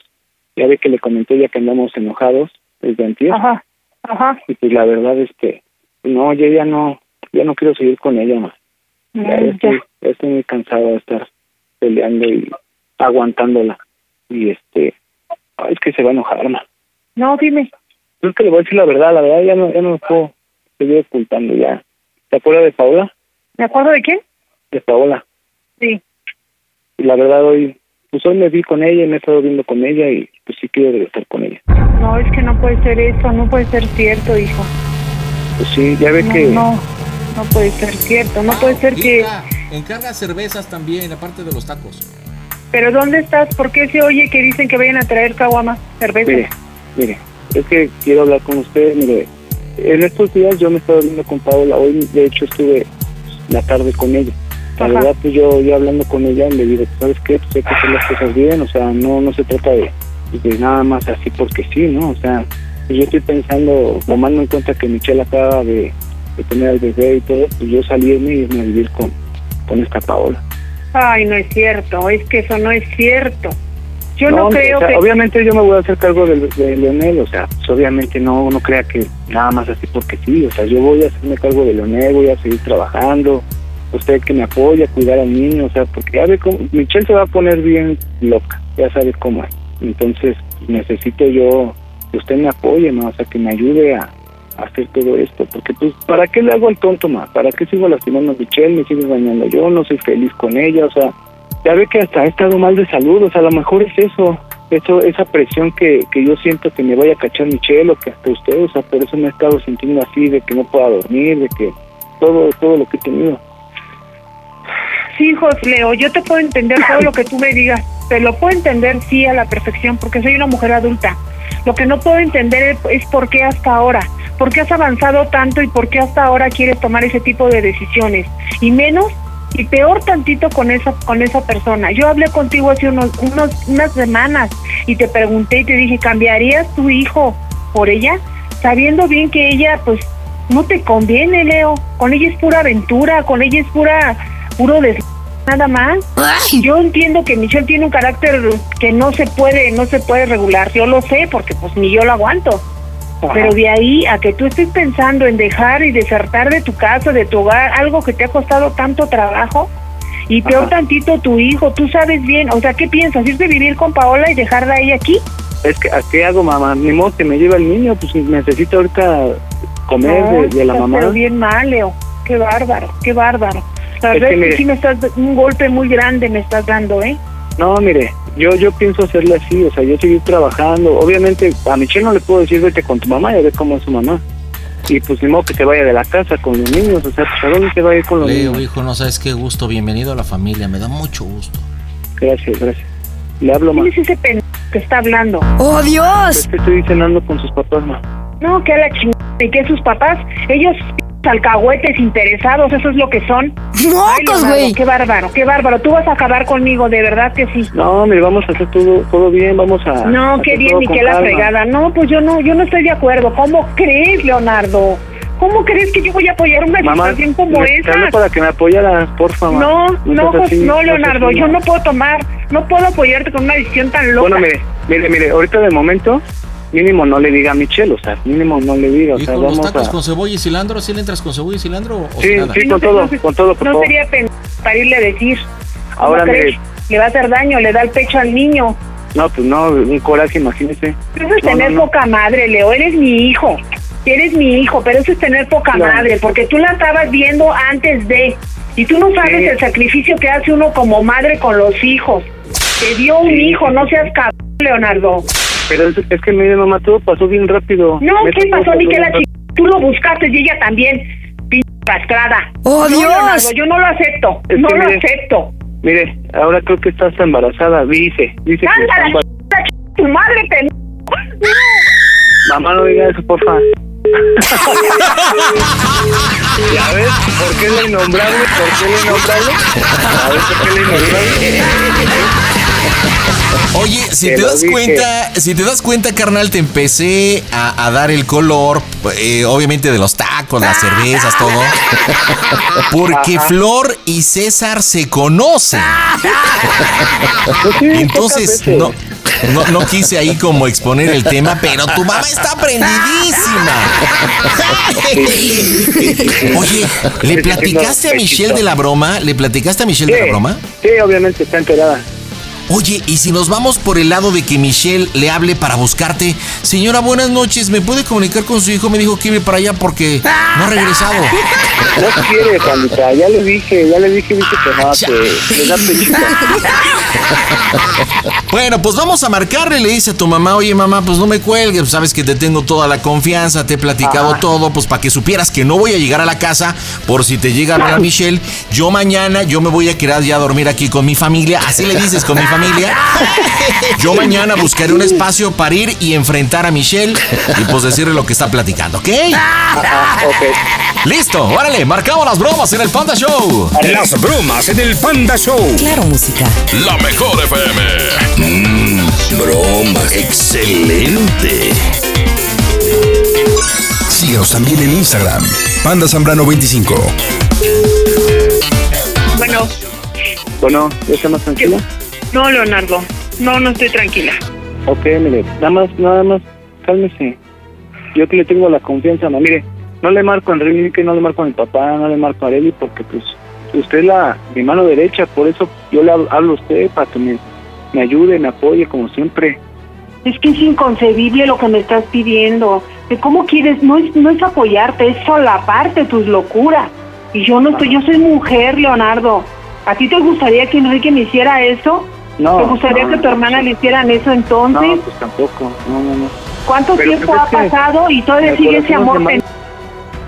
ya ve que le comenté ya que andamos enojados desde antier. Ajá. Ajá. Y pues la verdad es que, no, yo ya no, ya no quiero seguir con ella más. Ya, Mm, estoy, ya estoy muy cansado de estar peleando y aguantándola. Y este, ay, es que se va a enojar, ma. No, dime. Es que le voy a decir la verdad, la verdad ya no, ya no me puedo seguir ocultando ya. ¿Te acuerdas de Paola? ¿Me acuerdo de quién? De Paola. Sí. Y la verdad hoy, pues hoy me vi con ella y me he estado viendo con ella y pues sí quiero regresar con ella. No, es que no puede ser eso, no puede ser cierto, hijo. Pues sí, ya ve No, que... no, no puede ser cierto, no puede ser que... Encarga cervezas también, aparte de los tacos. Pero ¿dónde estás? ¿Por qué se oye que dicen que vayan a traer caguamas, cerveza? Mire, mire, es que quiero hablar con usted, mire, en estos días yo me he estado viendo con Paola, hoy de hecho estuve la tarde con ella. La Ajá. verdad, pues yo, yo hablando con ella le digo, ¿sabes qué? Pues hay que hacer las cosas bien, o sea, no no se trata de, de nada más así porque sí, ¿no? O sea, yo estoy pensando, tomando en cuenta que Michelle acaba de, de tener al bebé y todo, pues yo salirme y irme a vivir con, con esta Paola. Ay, no es cierto, es que eso no es cierto. Yo no, creo o sea, que... Obviamente yo me voy a hacer cargo de, de Leonel, o sea, pues obviamente no, no crea que nada más así porque sí, o sea, yo voy a hacerme cargo de Leonel, voy a seguir trabajando, usted que me apoya, cuidar al niño, o sea, porque ya ve cómo, Michelle se va a poner bien loca, ya sabe cómo es, entonces necesito yo que usted me apoye, ¿no? o sea, que me ayude a, hacer todo esto, porque pues, ¿para qué le hago al tonto más? ¿Para qué sigo lastimando a Michelle? Me sigo dañando yo, no soy feliz con ella, o sea, ya ve que hasta he estado mal de salud, o sea, a lo mejor es eso, eso esa presión que, que yo siento que me vaya a cachar Michelle o que hasta usted, o sea, por eso me he estado sintiendo así, de que no pueda dormir, de que todo, todo lo que he tenido. hijos, Leo. Yo te puedo entender todo lo que tú me digas. Te lo puedo entender, sí, a la perfección, porque soy una mujer adulta. Lo que no puedo entender es por qué hasta ahora. ¿Por qué has avanzado tanto y por qué hasta ahora quieres tomar ese tipo de decisiones? Y menos y peor tantito con esa con esa persona. Yo hablé contigo hace unos, unos unas semanas y te pregunté y te dije, ¿cambiarías tu hijo por ella? Sabiendo bien que ella pues no te conviene, Leo. Con ella es pura aventura, con ella es pura puro des nada más. Yo entiendo que Michelle tiene un carácter que no se puede no se puede regular. Yo lo sé porque pues ni yo lo aguanto. Pero de ahí a que tú estés pensando en dejar y desertar de tu casa, de tu hogar, algo que te ha costado tanto trabajo, y peor tantito tu hijo, tú sabes bien, o sea, ¿qué piensas? ¿Irte a vivir con Paola y dejarla ahí aquí? Es que, ¿a qué hago, mamá? Ni modo que me lleva el niño, pues necesito ahorita comer No, de, de la mamá. Pero bien mal, Leo. Qué bárbaro, qué bárbaro. La verdad que es que mire- sí me estás, un golpe muy grande me estás dando, ¿eh? No, mire, yo yo pienso hacerle así, o sea, yo seguir trabajando. Obviamente, a Michelle no le puedo decir vete con tu mamá, ya ves cómo es su mamá. Y pues ni modo que se vaya de la casa con los niños, o sea, pues, ¿a dónde se va a ir con los Leo, niños? hijo, no sabes qué gusto. Bienvenido a la familia. Me da mucho gusto. Gracias, gracias. Le hablo más. ¿Quién es ese pendejo que está hablando? ¡Oh, Dios! Es que estoy cenando con sus papás, ma. No, que a la chingada. ¿Y que sus papás? Ellos alcahuetes interesados, eso es lo que son. ¡Mocos, Leonardo, güey! Qué bárbaro, qué bárbaro. Tú vas a acabar conmigo, de verdad que sí. No, mire, vamos a hacer todo todo bien, vamos a... No, a qué bien, ni qué la fregada. No, pues yo no, yo no estoy de acuerdo. ¿Cómo crees, Leonardo? ¿Cómo crees que yo voy a apoyar una Mamá, situación como esa? para que me apoyaras, porfa, ma. No, no, seas pues, así, no, Leonardo, así, yo no puedo tomar, no puedo apoyarte con una decisión tan loca. Bueno, mire, mire, mire, ahorita de momento, mínimo no le diga a Michelle, o sea, mínimo no le diga, o ¿Y sea, con los vamos tacos a... con cebolla y cilantro? ¿Sí le entras con cebolla y cilantro o Sí, nada? sí, No con todo, no sé, con todo, por No favor. sería pen para irle a decir. ¿Cómo Ahora, mire, Le va a hacer daño, le da el pecho al niño. no, pues no, un coraje, imagínese. Eso es No, tener no, no. poca madre, Leo. Eres mi hijo. Eres mi hijo, pero eso es tener poca No. madre, porque tú la estabas viendo antes de. Y tú no sabes Sí. el sacrificio que hace uno como madre con los hijos. Te dio un Sí. hijo, no seas cabrón, Leonardo. Pero es, es que, mire, mamá, todo pasó bien rápido. No, ¿qué pasó? Ni que la chica. Tú lo buscaste y ella también. Pinche castrada. ¡Oh, no, Dios! Leonardo, yo no lo acepto. Es no lo mire, acepto. Mire, ahora creo que está hasta embarazada, dice, dice que está tu madre, pendejo. Mamá, no diga eso, porfa. ¿Ya ves? ¿Por qué la innombrable? ¿Por qué la innombrable? ¿Ya ves por qué la innombrable? Oye, si Te das dije. cuenta, si te das cuenta, carnal, te empecé a, a dar el color, eh, obviamente de los tacos, las cervezas, todo. Porque Ajá. Flor y César se conocen. Pues Entonces, no, no, no quise ahí como exponer el tema, pero tu mamá está prendidísima. Oye, ¿le platicaste a Michelle de la broma? ¿Le platicaste a Michelle de la broma? Sí, obviamente está enterada. Oye, y si nos vamos por el lado de que Michelle le hable para buscarte, señora, buenas noches, ¿me puede comunicar con su hijo? Me dijo que iba para allá porque no ha regresado. No quiere, Juanita, ya le dije, ya le dije, dice que no, que le da. Bueno, pues vamos a marcarle, le dice a tu mamá, oye mamá, pues no me cuelgues, sabes que te tengo toda la confianza, te he platicado todo, pues para que supieras que no voy a llegar a la casa por si te llega a hablar Michelle, yo mañana, yo me voy a quedar ya a dormir aquí con mi familia, así le dices con mi familia. *laughs* *laughs* Yo mañana buscaré un espacio para ir y enfrentar a Michelle y pues decirle lo que está platicando, ¿ok? Ajá, ok. Listo, órale, marcamos las bromas en el Panda Show. Las bromas en el Panda Show. Claro, música. La mejor FM. Mmm, broma. Excelente. Síguenos también en Instagram. Panda Zambrano 25. Bueno, Bueno, ¿ya está más tranquila? No, Leonardo. No, no estoy tranquila. Ok, mire, nada más, nada más, cálmese. Yo que le tengo la confianza, ma. Mire, no le marco a Enrique, no le marco a mi papá, no le marco a Areli, porque pues usted es la, mi mano derecha, por eso yo le hab- hablo a usted para que me, me ayude, me apoye, como siempre. Es que es inconcebible lo que me estás pidiendo. De cómo quieres, no es, no es apoyarte, es solaparte tus locuras. Y yo no estoy, yo soy mujer, Leonardo. ¿A ti te gustaría que Enrique me hiciera eso? No, ¿Te gustaría no, que tu hermana le hicieran eso entonces? No, pues tampoco, no, no, no. ¿Cuánto Pero, tiempo pues, ha pasado y todavía sigue ese no amor? manda-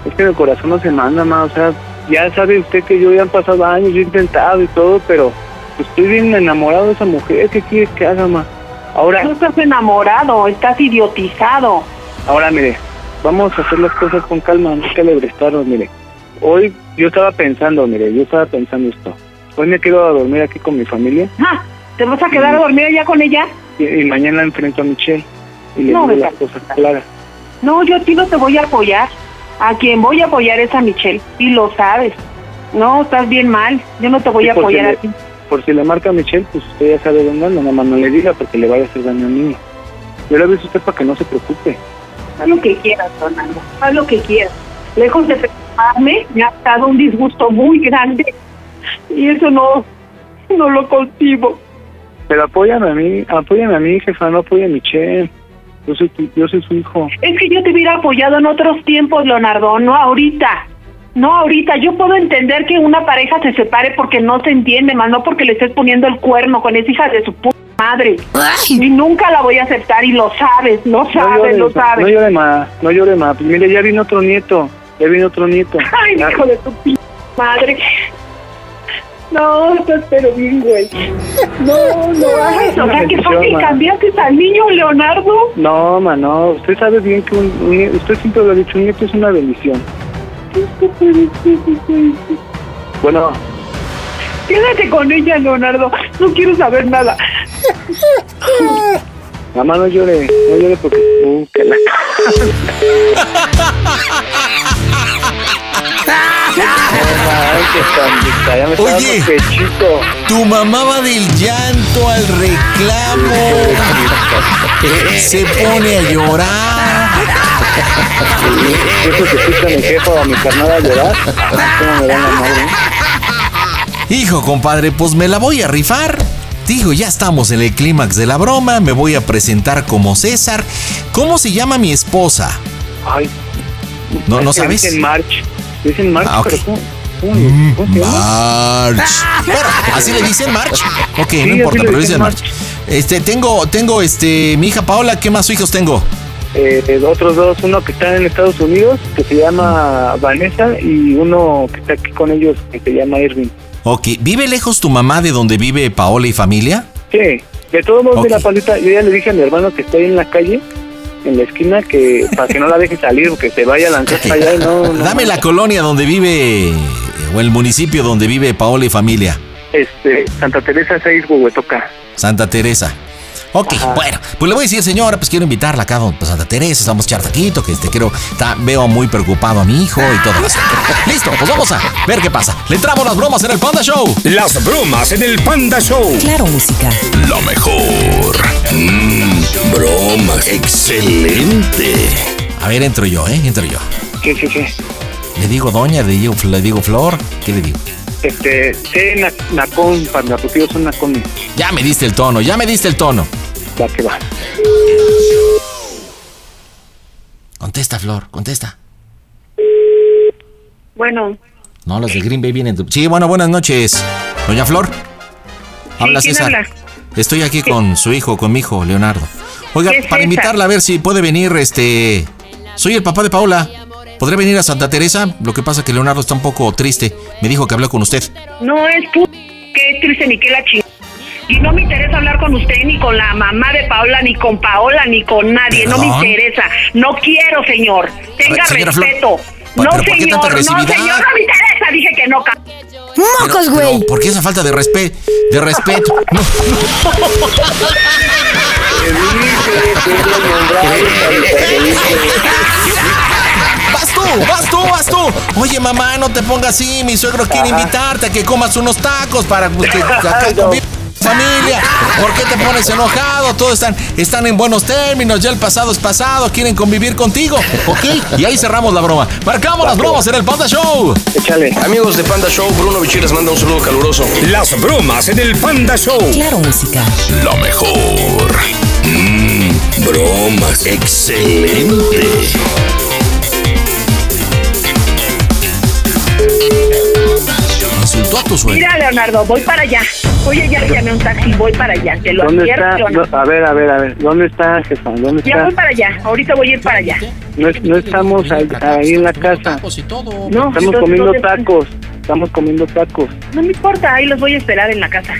Es que el corazón no se manda, ma, o sea, ya sabe usted que yo ya han pasado años, yo he intentado y todo, pero estoy bien enamorado de esa mujer. ¿Qué quiere que haga, ma? Ahora, No estás enamorado, estás idiotizado. ahora mire, vamos a hacer las cosas con calma, no que alebrestarnos, mire. Hoy yo estaba pensando, mire, yo estaba pensando esto. Hoy me quedo a dormir aquí con mi familia Ah, ¿Te vas a quedar a dormir allá con ella? y, y mañana enfrento a Michelle y le No, digo las cosas claras. No, yo a ti no te voy a apoyar. A quien voy a apoyar es a Michelle. Y lo sabes. No, estás bien mal. Yo no te voy Sí, a apoyar le- a ti. Por si le marca a Michelle, pues usted ya sabe dónde anda, nada más no le diga porque le vaya a hacer daño al niño. Yo le aviso a usted para que no se preocupe. Haz lo que quieras, Fernando. Haz lo que quieras. Lejos de preocuparme, me ha dado un disgusto muy grande. Y eso no, no lo concibo. Pero apóyame a mí, apóyame a mí, jefa, no apoya a Michelle. Yo soy, tu- yo soy su hijo. Es que yo te hubiera apoyado en otros tiempos, Leonardo, no ahorita. No ahorita. Yo puedo entender que una pareja se separe porque no se entiende, más no porque le estés poniendo el cuerno con esa hija de su puta madre. Y nunca la voy a aceptar y lo sabes, lo sabes, no llore, lo no sabes. llore más, no llore más. Pues mire, ya vino otro nieto, ya vino otro nieto. *laughs* Ay, Ya- hijo de tu p madre. No, estás pero bien, güey. No, no hagas. O sea, que fácil cambiaste al niño, Leonardo. No, ma, no. Usted sabe bien que un, un usted siempre lo ha dicho, un nieto es una bendición. Bueno, Quédate con ella, Leonardo. No quiero saber nada. mamá, no llore, no llore porque... Uh, que la... *laughs* *laughs* Ay, ya me Oye. Tu mamá va del llanto al reclamo. Se pone a llorar. Eso se escucha mi jefa o a mi carnal a llorar. ¿Cómo me dan la madre? Hijo, compadre, pues me la voy a rifar. Digo, ya estamos en el clímax de la broma. Me voy a presentar como César. ¿Cómo se llama mi esposa? Ay. No, no Es que sabes. Dicen March. Dicen March, Ah, ok. pero ¿cómo, cómo, le- cómo se llama? March. Bueno, ¿así le dicen March? *laughs* Ok, Sí, no importa, le pero dicen dicen March. Este, tengo, tengo, este, mi hija Paola, ¿qué más hijos tengo? Eh, otros dos, uno que está en Estados Unidos, que se llama Vanessa, y uno que está aquí con ellos, que se llama Irving. Ok, ¿vive lejos tu mamá de donde vive Paola y familia? Sí, de todos modos, Ok. de la paleta, yo ya le dije a mi hermano que está ahí en la calle, en la esquina, que para que no la deje salir, que se vaya a lanzar para allá y no... no Dame la colonia donde vive, o el municipio donde vive Paola y familia. Este, Santa Teresa 6, Huehuetoca. Santa Teresa. Ok, bueno, pues le voy a decir, señora, pues quiero invitarla acá a don- pues, Santa Teresa, estamos echar taquito, que este quiero, veo muy preocupado a mi hijo y todo eso. *laughs* Listo, pues vamos a ver qué pasa. Le entramos las bromas en el Panda Show. Las bromas en el Panda Show. Claro, música. Lo mejor. Mm, broma. Excelente. A ver, entro yo, ¿eh? Entro yo. Sí, sí, sí. Le digo doña, le digo, le digo flor, ¿qué le digo? Este, sé na- Nacón, para soy Nacón. Ya me diste el tono, ya me diste el tono. Va que va. Contesta, Flor, contesta. Bueno, No, los de Green Bay vienen. Sí, bueno, buenas noches. Doña Flor. Habla ¿quién César. habla? Estoy aquí con su hijo, con mi hijo, Leonardo. Oiga, ¿Qué es para César? invitarla a ver si puede venir, este. Soy el papá de Paola. ¿Podría venir a Santa Teresa? Lo que pasa es que Leonardo está un poco triste. Me dijo que habló con usted. no es pu... que triste ni que la chingada. Y no me interesa hablar con usted, ni con la mamá de Paola, ni con Paola, ni con nadie. No me interesa. No quiero, señor. Tenga Flor, respeto. ¿pero no, por qué tanta señor. No, señor. No me interesa. Dije que no. ¡Mocos, güey! ¿Por qué esa falta de respeto? De respeto. *laughs* No. *laughs* ¡Vas tú! ¡Vas tú! Oye, mamá, no te pongas así. Mi suegro quiere invitarte a que comas unos tacos para que *laughs* acá familia. ¿Por qué te pones enojado? Todos están, están en buenos términos. Ya el pasado es pasado. Quieren convivir contigo. ¿Ok? Y ahí cerramos la broma. Marcamos las bromas en el Panda Show. Échale. Amigos de Panda Show, Bruno Bichir les manda un saludo caluroso. Las bromas en el Panda Show. Claro, música. Lo mejor. Mm, bromas. Excelente. Tú a tu suegra. Mira, Leonardo, voy para allá. Oye, ya llamé un taxi, voy para allá. Te lo ¿Dónde advierto, está? Leonardo. A ver, a ver, a ver. ¿Dónde está, jefa? ¿Dónde Ya está? voy para allá. Ahorita voy a ir para allá. No, no estamos ahí, ahí en la casa. No, Estamos entonces, comiendo ¿dónde- tacos. Estamos comiendo tacos. No me importa, ahí los voy a esperar en la casa.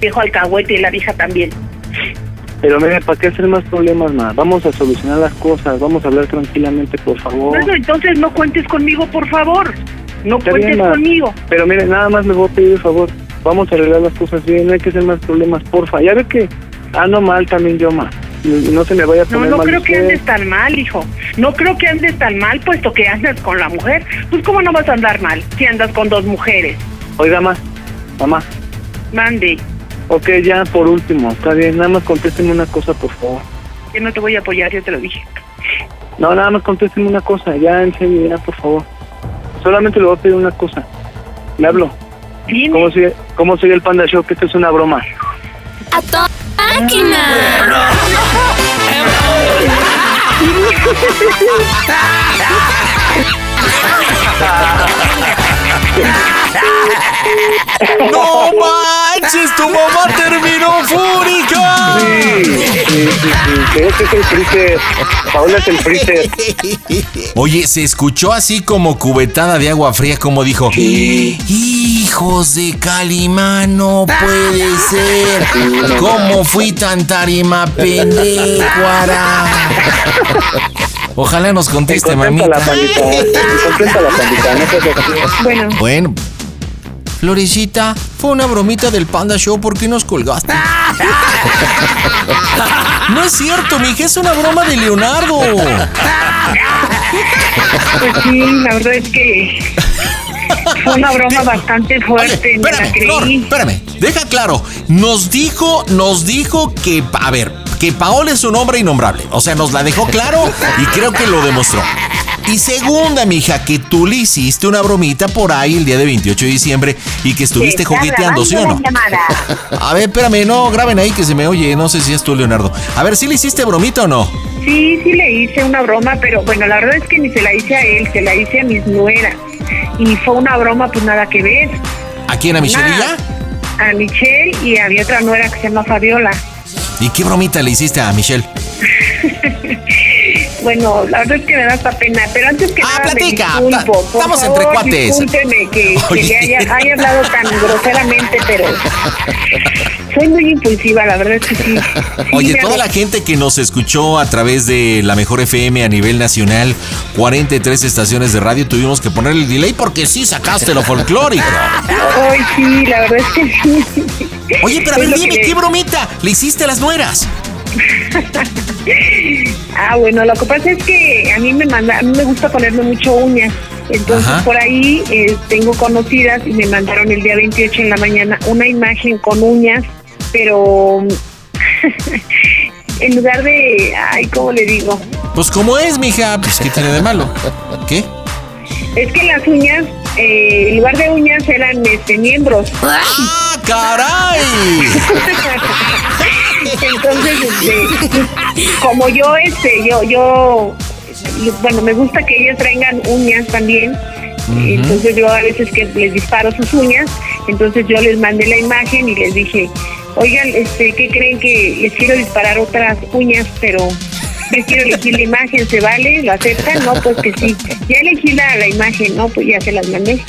Viejo alcahuete y la vieja también. Pero mire, ¿para qué hacer más problemas, ma? Vamos a solucionar las cosas. Vamos a hablar tranquilamente, por favor. Bueno, entonces no cuentes conmigo, por favor. No Está cuentes bien, ma. conmigo. Pero mire, nada más le voy a pedir el favor. Vamos a arreglar las cosas bien. No hay que hacer más problemas, porfa. Ya ve que ando mal también yo, ma. No se me vaya a No, poner no mal creo que usted. andes tan mal, hijo. No creo que andes tan mal, puesto que andas con la mujer. Pues, ¿cómo no vas a andar mal si andas con dos mujeres? Oiga, ma. Mamá. Mande, Ok, ya por último. Está bien. Nada más contésteme una cosa, por favor. yo no te voy a apoyar, yo te lo dije. No, nada más contésteme una cosa. Ya, en serio, ya, por favor. Solamente le voy a pedir una cosa. Le hablo. ¿Cómo sigue, ¿Cómo sigue el Panda Show? Que esto es una broma. ¡A toda máquina! *laughs* *laughs* ¡No manches! ¡Tu mamá terminó fúrica! Sí, sí, sí, sí. Que es el freezer. Paola es el freezer. *laughs* Oye, se escuchó así como cubetada de agua fría, como dijo: ¡Hijos de Calimán, no puede ser! ¿Cómo fui tan tarima pendecuara? Ojalá nos conteste, Contenta la mamita. pandita. Contenta la pandita. No. Bueno. Bueno. Florecita, fue una bromita del Panda Show, ¿por qué nos colgaste? *laughs* No es cierto, mija, es una broma de Leonardo. Pues sí, la verdad es que fue una broma bastante fuerte. me la Espérame, creí. Flor, espérame, deja claro. Nos dijo, nos dijo que, a ver, que Paola es un hombre innombrable. O sea, nos la dejó claro y creo que lo demostró. Y segunda, mija, que tú le hiciste una bromita por ahí el día de 28 de diciembre y que estuviste Está jugueteando, ¿sí o no? A ver, espérame, no, graben ahí que se me oye, no sé si es tú, Leonardo. A ver, ¿sí le hiciste bromita o no? Sí, sí le hice una broma, pero bueno, la verdad es que ni se la hice a él, se la hice a mis nueras. Y fue una broma, pues nada que ver. ¿A quién, a Michelilla? A Michelle y había otra nuera que se llama Fabiola. ¿Y qué bromita le hiciste a Michelle? *laughs* Bueno, la verdad es que me da hasta pena, pero antes que nada platica, me disculpo. Por estamos favor, entre cuates. Discúlpeme que, que *laughs* Oye. le haya, haya hablado tan groseramente, pero soy muy impulsiva, la verdad es que sí. Oye, toda hago- la gente que nos escuchó a través de la mejor FM a nivel nacional, 43 estaciones de radio, tuvimos que ponerle el delay porque sí sacaste lo folclórico. Ay, sí, la verdad es que sí. Oye, pero a ver, dime, que- ¿qué bromita le hiciste a las nueras? *laughs* Ah, bueno, lo que pasa es que a mí me manda, a mí me gusta ponerme mucho uñas. Entonces Ajá. por ahí eh, tengo conocidas y me mandaron el día 28 en la mañana una imagen con uñas, pero *laughs* en lugar de, ay, ¿cómo le digo? Pues como es, mija, pues ¿qué tiene de malo? ¿Qué? Es que las uñas, eh, en lugar de uñas eran este miembros. ¡Ah, caray! Entonces, este, como yo, este, yo, yo, bueno, me gusta que ellas traigan uñas también. Entonces yo a veces que les disparo sus uñas, entonces yo les mandé la imagen y les dije, oigan, este, ¿qué creen que les quiero disparar otras uñas, pero yo quiero elegir la imagen, ¿se vale? ¿Lo aceptan? No, pues que sí. Ya elegí la, la imagen, ¿no? Pues ya se las mandé.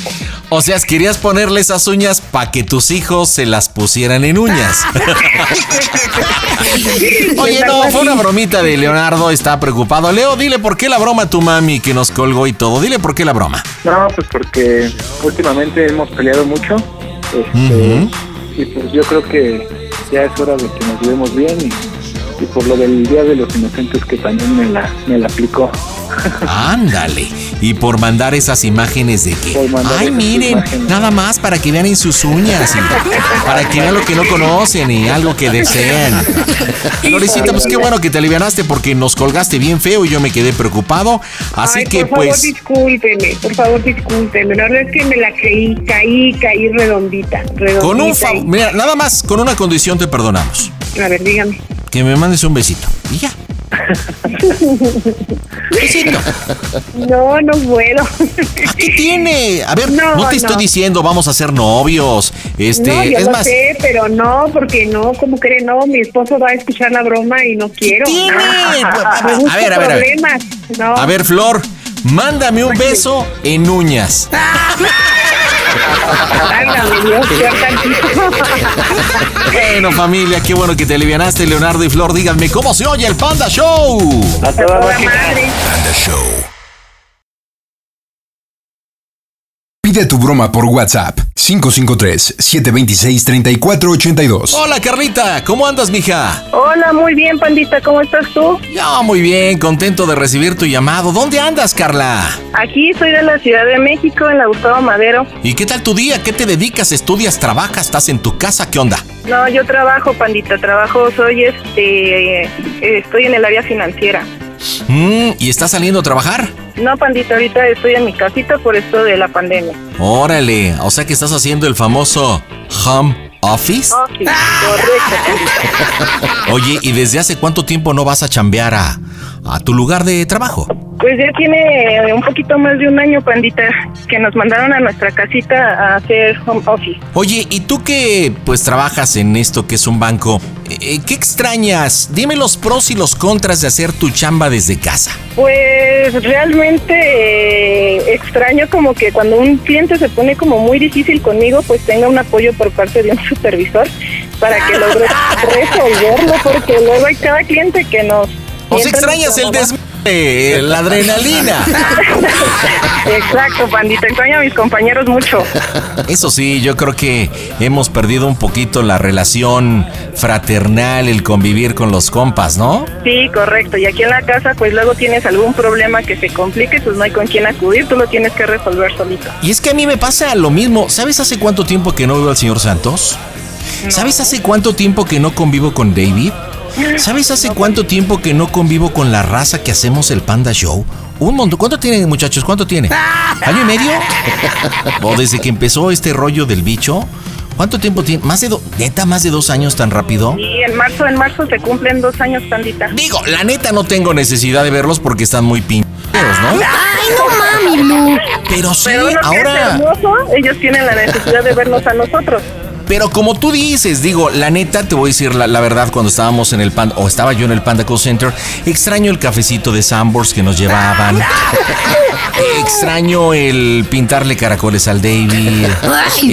O sea, querías ponerle esas uñas para que tus hijos se las pusieran en uñas. *laughs* Oye, no, fue una bromita de Leonardo, está preocupado. Leo, dile por qué la broma a tu mami que nos colgó y todo. Dile por qué la broma. No, pues porque últimamente hemos peleado mucho. Este. Y pues yo creo que ya es hora de que nos llevemos bien. Y, y por lo del Día de los Inocentes que también me la, me la aplicó. Ándale. Y por mandar esas imágenes de que, Por ay, miren, imágenes. nada más para que vean en sus uñas, y para que vean lo que no conocen y algo que desean. Florecita, pues qué bueno que te alivianaste porque nos colgaste bien feo y yo me quedé preocupado. Así Ay, que por favor, pues, discúlpeme, por favor, discúlpeme. La verdad es que me la creí, caí, caí redondita, redondita. con un favor, mira, nada más, con una condición te perdonamos. A ver, dígame. Que me mandes un besito. Y ya. *laughs* No, no puedo. ¿Qué tiene? A ver, no, te estoy diciendo vamos a ser novios. Este, no, yo es lo más, sé, pero no, porque no, como cree, no, mi esposo va a escuchar la broma y no quiero. tiene? *laughs* Ah, A ver, a ver, a ver. No. a ver, Flor, mándame un beso en uñas. *laughs* *laughs* Bueno, familia, qué bueno que te alivianaste, Leonardo y Flor. Díganme, ¿cómo se oye el Panda Show? A toda madre. Panda Show. Pide tu broma por WhatsApp 553-726-3482. Hola, Carlita, ¿cómo andas, mija? Hola, muy bien, pandita, ¿cómo estás tú? Yo muy bien, contento de recibir tu llamado. ¿Dónde andas, Carla? Aquí soy de la Ciudad de México, en la Gustavo Madero. ¿Y qué tal tu día? ¿Qué te dedicas? ¿Estudias? ¿Trabajas? ¿Estás en tu casa? ¿Qué onda? No, yo trabajo, pandita, trabajo, soy este, eh, estoy en el área financiera. Mm, ¿Y estás saliendo a trabajar? No, pandita, ahorita estoy en mi casita por esto de la pandemia. Órale, o sea que estás haciendo el famoso home office. Oh, sí, correcto. *laughs* Oye, ¿y desde hace cuánto tiempo no vas a chambear a, a tu lugar de trabajo? Pues ya tiene un poquito más de un año, pandita, que nos mandaron a nuestra casita a hacer home office. Oye, ¿y tú que pues trabajas en esto que es un banco? eh, ¿Qué extrañas? Dime los pros y los contras de hacer tu chamba desde casa. Pues realmente eh, extraño como que cuando un cliente se pone como muy difícil conmigo, pues tenga un apoyo por parte de un supervisor para que logre *laughs* resolverlo, porque luego hay cada cliente que nos... ¿O extrañas el desmadre, la adrenalina? *laughs* Exacto, pandita, extraño a mis compañeros mucho. Eso sí, yo creo que hemos perdido un poquito la relación fraternal, el convivir con los compas, ¿no? Sí, correcto. Y aquí en la casa, pues luego tienes algún problema que se complique, pues no hay con quién acudir, tú lo tienes que resolver solito. Y es que a mí me pasa lo mismo. ¿Sabes hace cuánto tiempo que no veo al señor Santos? ¿Sabes hace cuánto tiempo que no convivo con David? ¿Sabes hace cuánto tiempo que no convivo con la raza que hacemos el Panda Show? Un montón. ¿Cuánto tienen, muchachos? ¿Cuánto tiene? ¿Año y medio? ¿O desde que empezó este rollo del bicho? ¿Cuánto tiempo tiene? ¿Más de dos? ¿Neta más de dos años tan rápido? Y en marzo, en marzo se cumplen dos años, pandita. Digo, la neta no tengo necesidad de verlos porque están muy pincheros, ¿no? Ay, no mami, no. Pero sí, Pero uno que es ahora... hermoso, ellos tienen la necesidad de vernos a nosotros. Pero como tú dices, digo, la neta, te voy a decir la, la verdad, cuando estábamos en el Panda, o estaba yo en el Panda Call Center, extraño el cafecito de Sambors que nos llevaban. *laughs* extraño el pintarle caracoles al David.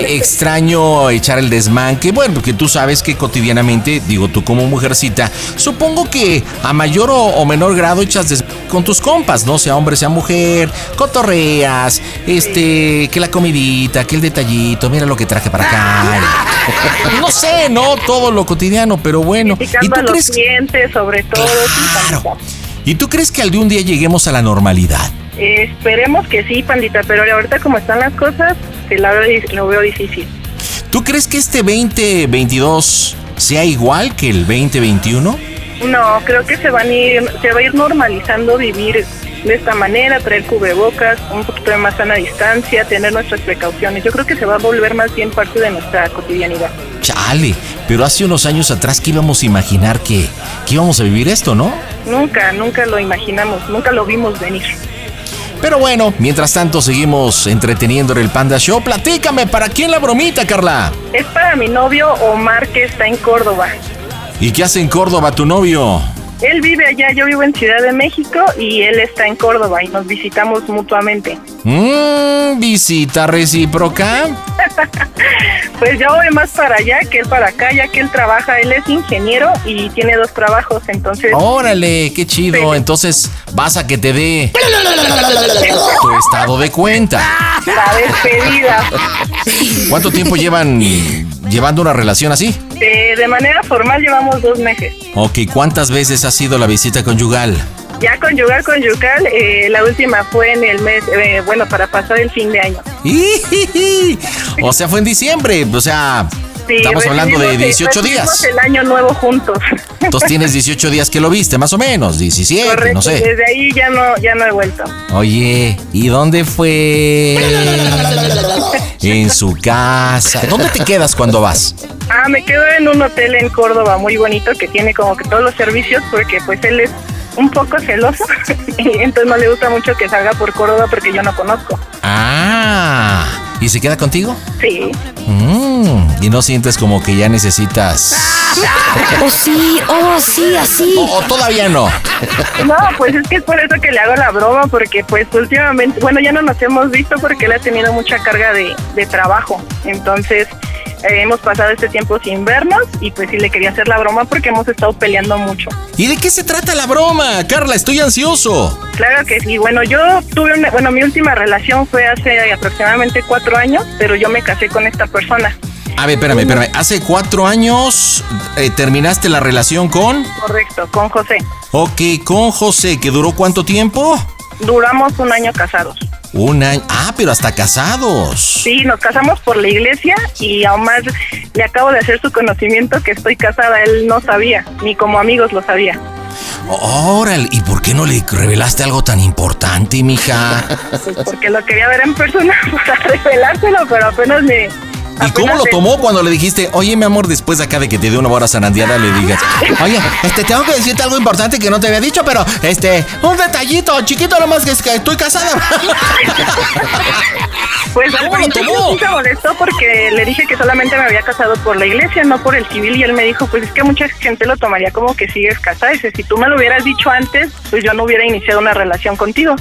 extraño echar el desmán, que bueno, porque tú sabes que cotidianamente, digo, tú como mujercita, supongo que a mayor o, o menor grado echas des con tus compas, ¿no? Sea hombre, sea mujer, cotorreas, este, que la comidita, que el detallito, mira lo que traje para acá. *laughs* No sé, no todo lo cotidiano, pero bueno. ¿Y tú a los crees, clientes, sobre todo. pandita. ¿Y tú crees que algún día lleguemos a la normalidad? Eh, esperemos que sí, pandita, pero ahorita como están las cosas, se la veo, lo veo difícil. ¿Tú crees que este 2022 sea igual que el 2021? No, creo que se van a ir, se va a ir normalizando vivir de esta manera, traer cubrebocas, un poquito de más sana distancia, tener nuestras precauciones. Yo creo que se va a volver más bien parte de nuestra cotidianidad. Chale, pero hace unos años atrás que íbamos a imaginar que, que íbamos a vivir esto, ¿no? Nunca, nunca lo imaginamos, nunca lo vimos venir. Pero bueno, mientras tanto seguimos entreteniendo en el Panda Show. Platícame, ¿para quién la bromita, Carla? Es para mi novio Omar que está en Córdoba. ¿Y qué hace en Córdoba tu novio? Él vive allá, yo vivo en Ciudad de México y él está en Córdoba y nos visitamos mutuamente. Mmm, visita recíproca. *laughs* Pues yo voy más para allá que él para acá, ya que él trabaja, él es ingeniero y tiene dos trabajos, entonces... Órale, qué chido. Entonces vas a que te dé tu estado de cuenta. La despedida. ¿Cuánto tiempo llevan llevando una relación así? De, de manera formal llevamos dos meses. Ok, ¿cuántas veces ha sido la visita conyugal? Ya conyugal, conyugal, eh, la última fue en el mes, eh, bueno, para pasar el fin de año. *laughs* O sea, fue en diciembre. O sea, Sí, estamos hablando de recibimos- 18 recibimos días. el año nuevo juntos. Entonces tienes *laughs* 18 días que lo viste, más o menos, 17, Correcto, no sé. desde ahí ya no, ya no he vuelto. Oye, ¿y dónde fue? *laughs* En su casa. ¿Dónde te quedas cuando vas? Ah, me quedo en un hotel en Córdoba muy bonito que tiene como que todos los servicios porque pues él es un poco celoso, *laughs* y entonces no le gusta mucho que salga por Córdoba porque yo no conozco. Ah, ¿y se queda contigo? Sí. Mm, y no sientes como que ya necesitas. Oh, sí, oh, sí, así. O, o todavía no. No, pues es que es por eso que le hago la broma, porque pues últimamente, bueno, ya no nos hemos visto porque él ha tenido mucha carga de, de trabajo. Entonces, eh, hemos pasado este tiempo sin vernos y pues sí le quería hacer la broma porque hemos estado peleando mucho. ¿Y de qué se trata la broma? Carla, estoy ansioso. Claro que sí. Bueno, yo tuve una, bueno, mi última relación fue hace aproximadamente cuatro años, pero yo me casé con esta persona. A ver, espérame, espérame. Hace cuatro años eh, terminaste la relación con. Correcto, con José. Ok, con José, que duró cuánto tiempo? Duramos un año casados. Un año. Ah, pero hasta casados. Sí, nos casamos por la iglesia y a Omar le acabo de hacer su conocimiento que estoy casada. Él no sabía, ni como amigos lo sabía. Órale, ¿y por qué no le revelaste algo tan importante, mija? Pues porque lo quería ver en persona *laughs* para revelárselo, pero apenas me... ¿Y cómo lo tomó cuando le dijiste, oye, mi amor, después de acá de que te dé una hora zarandeada, le digas, oye, este, tengo que decirte algo importante que no te había dicho, pero, este, un detallito, chiquito nomás, que es que estoy casada. *laughs* Pues al ¿Cómo lo principio sí se molestó porque le dije que solamente me había casado por la iglesia, no por el civil, y él me dijo, pues es que mucha gente lo tomaría como que sigues casada. Dice, si tú me lo hubieras dicho antes, pues yo no hubiera iniciado una relación contigo.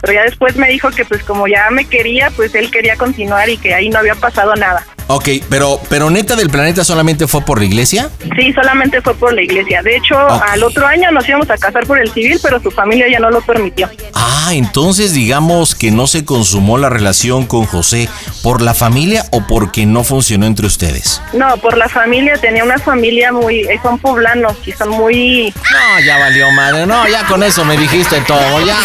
Pero ya después me dijo que pues como ya me quería, pues él quería continuar y que ahí no había pasado nada. Ok, pero, pero neta del planeta solamente fue por la iglesia? Sí, solamente fue por la iglesia. De hecho, al otro año nos íbamos a casar por el civil, pero su familia ya no lo permitió. Ah, entonces digamos que no se consumó la relación con José por la familia o porque no funcionó entre ustedes. No, por la familia, tenía una familia muy, eh, son poblanos y son muy... No, ya valió madre. No, ya con eso me dijiste todo. Ya.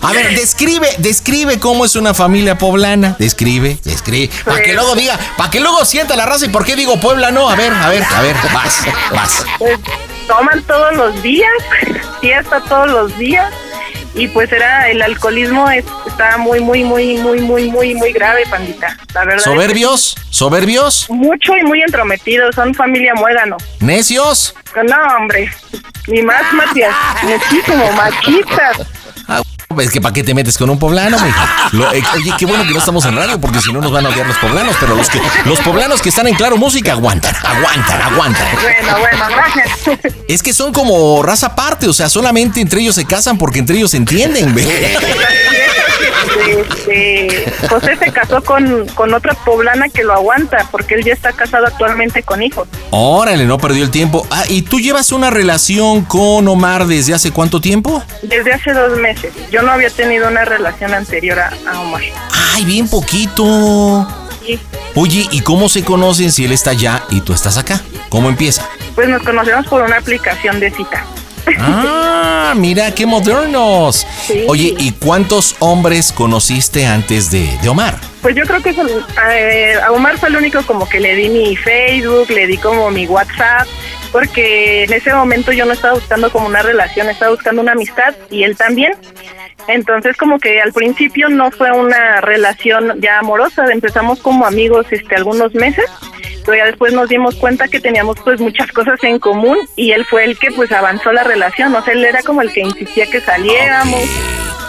A ver, describe, describe cómo es una familia poblana. Describe, describe. Para que luego diga, para que luego sienta la raza y por qué digo Puebla no. A ver, a ver, a ver, vas, vas. Pues toman todos los días, fiesta todos los días y pues era el alcoholismo es- estaba muy muy muy muy muy muy muy grave, pandita. La verdad. es que ¿Soberbios? ¿Soberbios? Mucho y muy entrometidos, son familia muégano. ¿Necios? No, hombre, ni más, Matías, muchísimo, machistas. Es que ¿para qué te metes con un poblano? Lo- eh, oye, qué bueno que no estamos en radio porque si no nos van a odiar los poblanos, pero los que los poblanos que están en Claro Música aguantan, aguantan, aguantan. Bueno, bueno, gracias. Es que son como raza aparte, o sea, solamente entre ellos se casan porque entre ellos se entienden, ve. Este, José se casó con, con otra poblana que lo aguanta, porque él ya está casado actualmente con hijos. Órale, no perdió el tiempo. Ah, ¿y tú llevas una relación con Omar desde hace cuánto tiempo? Desde hace dos meses. Yo no había tenido una relación anterior a, a Omar. Ay, bien poquito. Sí. Oye, ¿y cómo se conocen si él está allá y tú estás acá? ¿Cómo empieza? Pues nos conocemos por una aplicación de cita. Ah, mira, qué modernos. Sí. Oye, ¿y cuántos hombres conociste antes de, de Omar? Pues yo creo que son- eh, a Omar fue el único como que le di mi Facebook, le di como mi WhatsApp, porque en ese momento yo no estaba buscando como una relación, estaba buscando una amistad y él también. Entonces como que al principio no fue una relación ya amorosa, empezamos como amigos este algunos meses, pero ya después nos dimos cuenta que teníamos pues muchas cosas en común y él fue el que pues avanzó la relación, o sea, él era como el que insistía que saliéramos.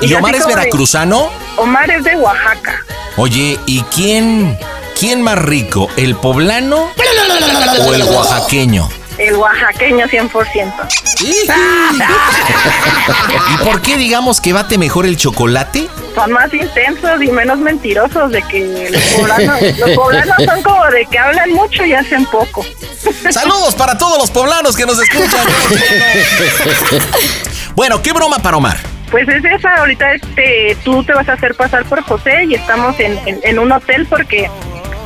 ¿Y Omar es de- veracruzano? Omar es de Oaxaca. Oye, ¿y quién, quién más rico, el poblano o el oaxaqueño? El oaxaqueño 100%. *laughs* ¿Y por qué digamos que bate mejor el chocolate? Son más intensos y menos mentirosos de que los poblanos. Los poblanos son como de que hablan mucho y hacen poco. Saludos para todos los poblanos que nos escuchan. Bueno, ¿qué broma para Omar? Pues es esa, ahorita este, tú te vas a hacer pasar por José y estamos en, en, en un hotel porque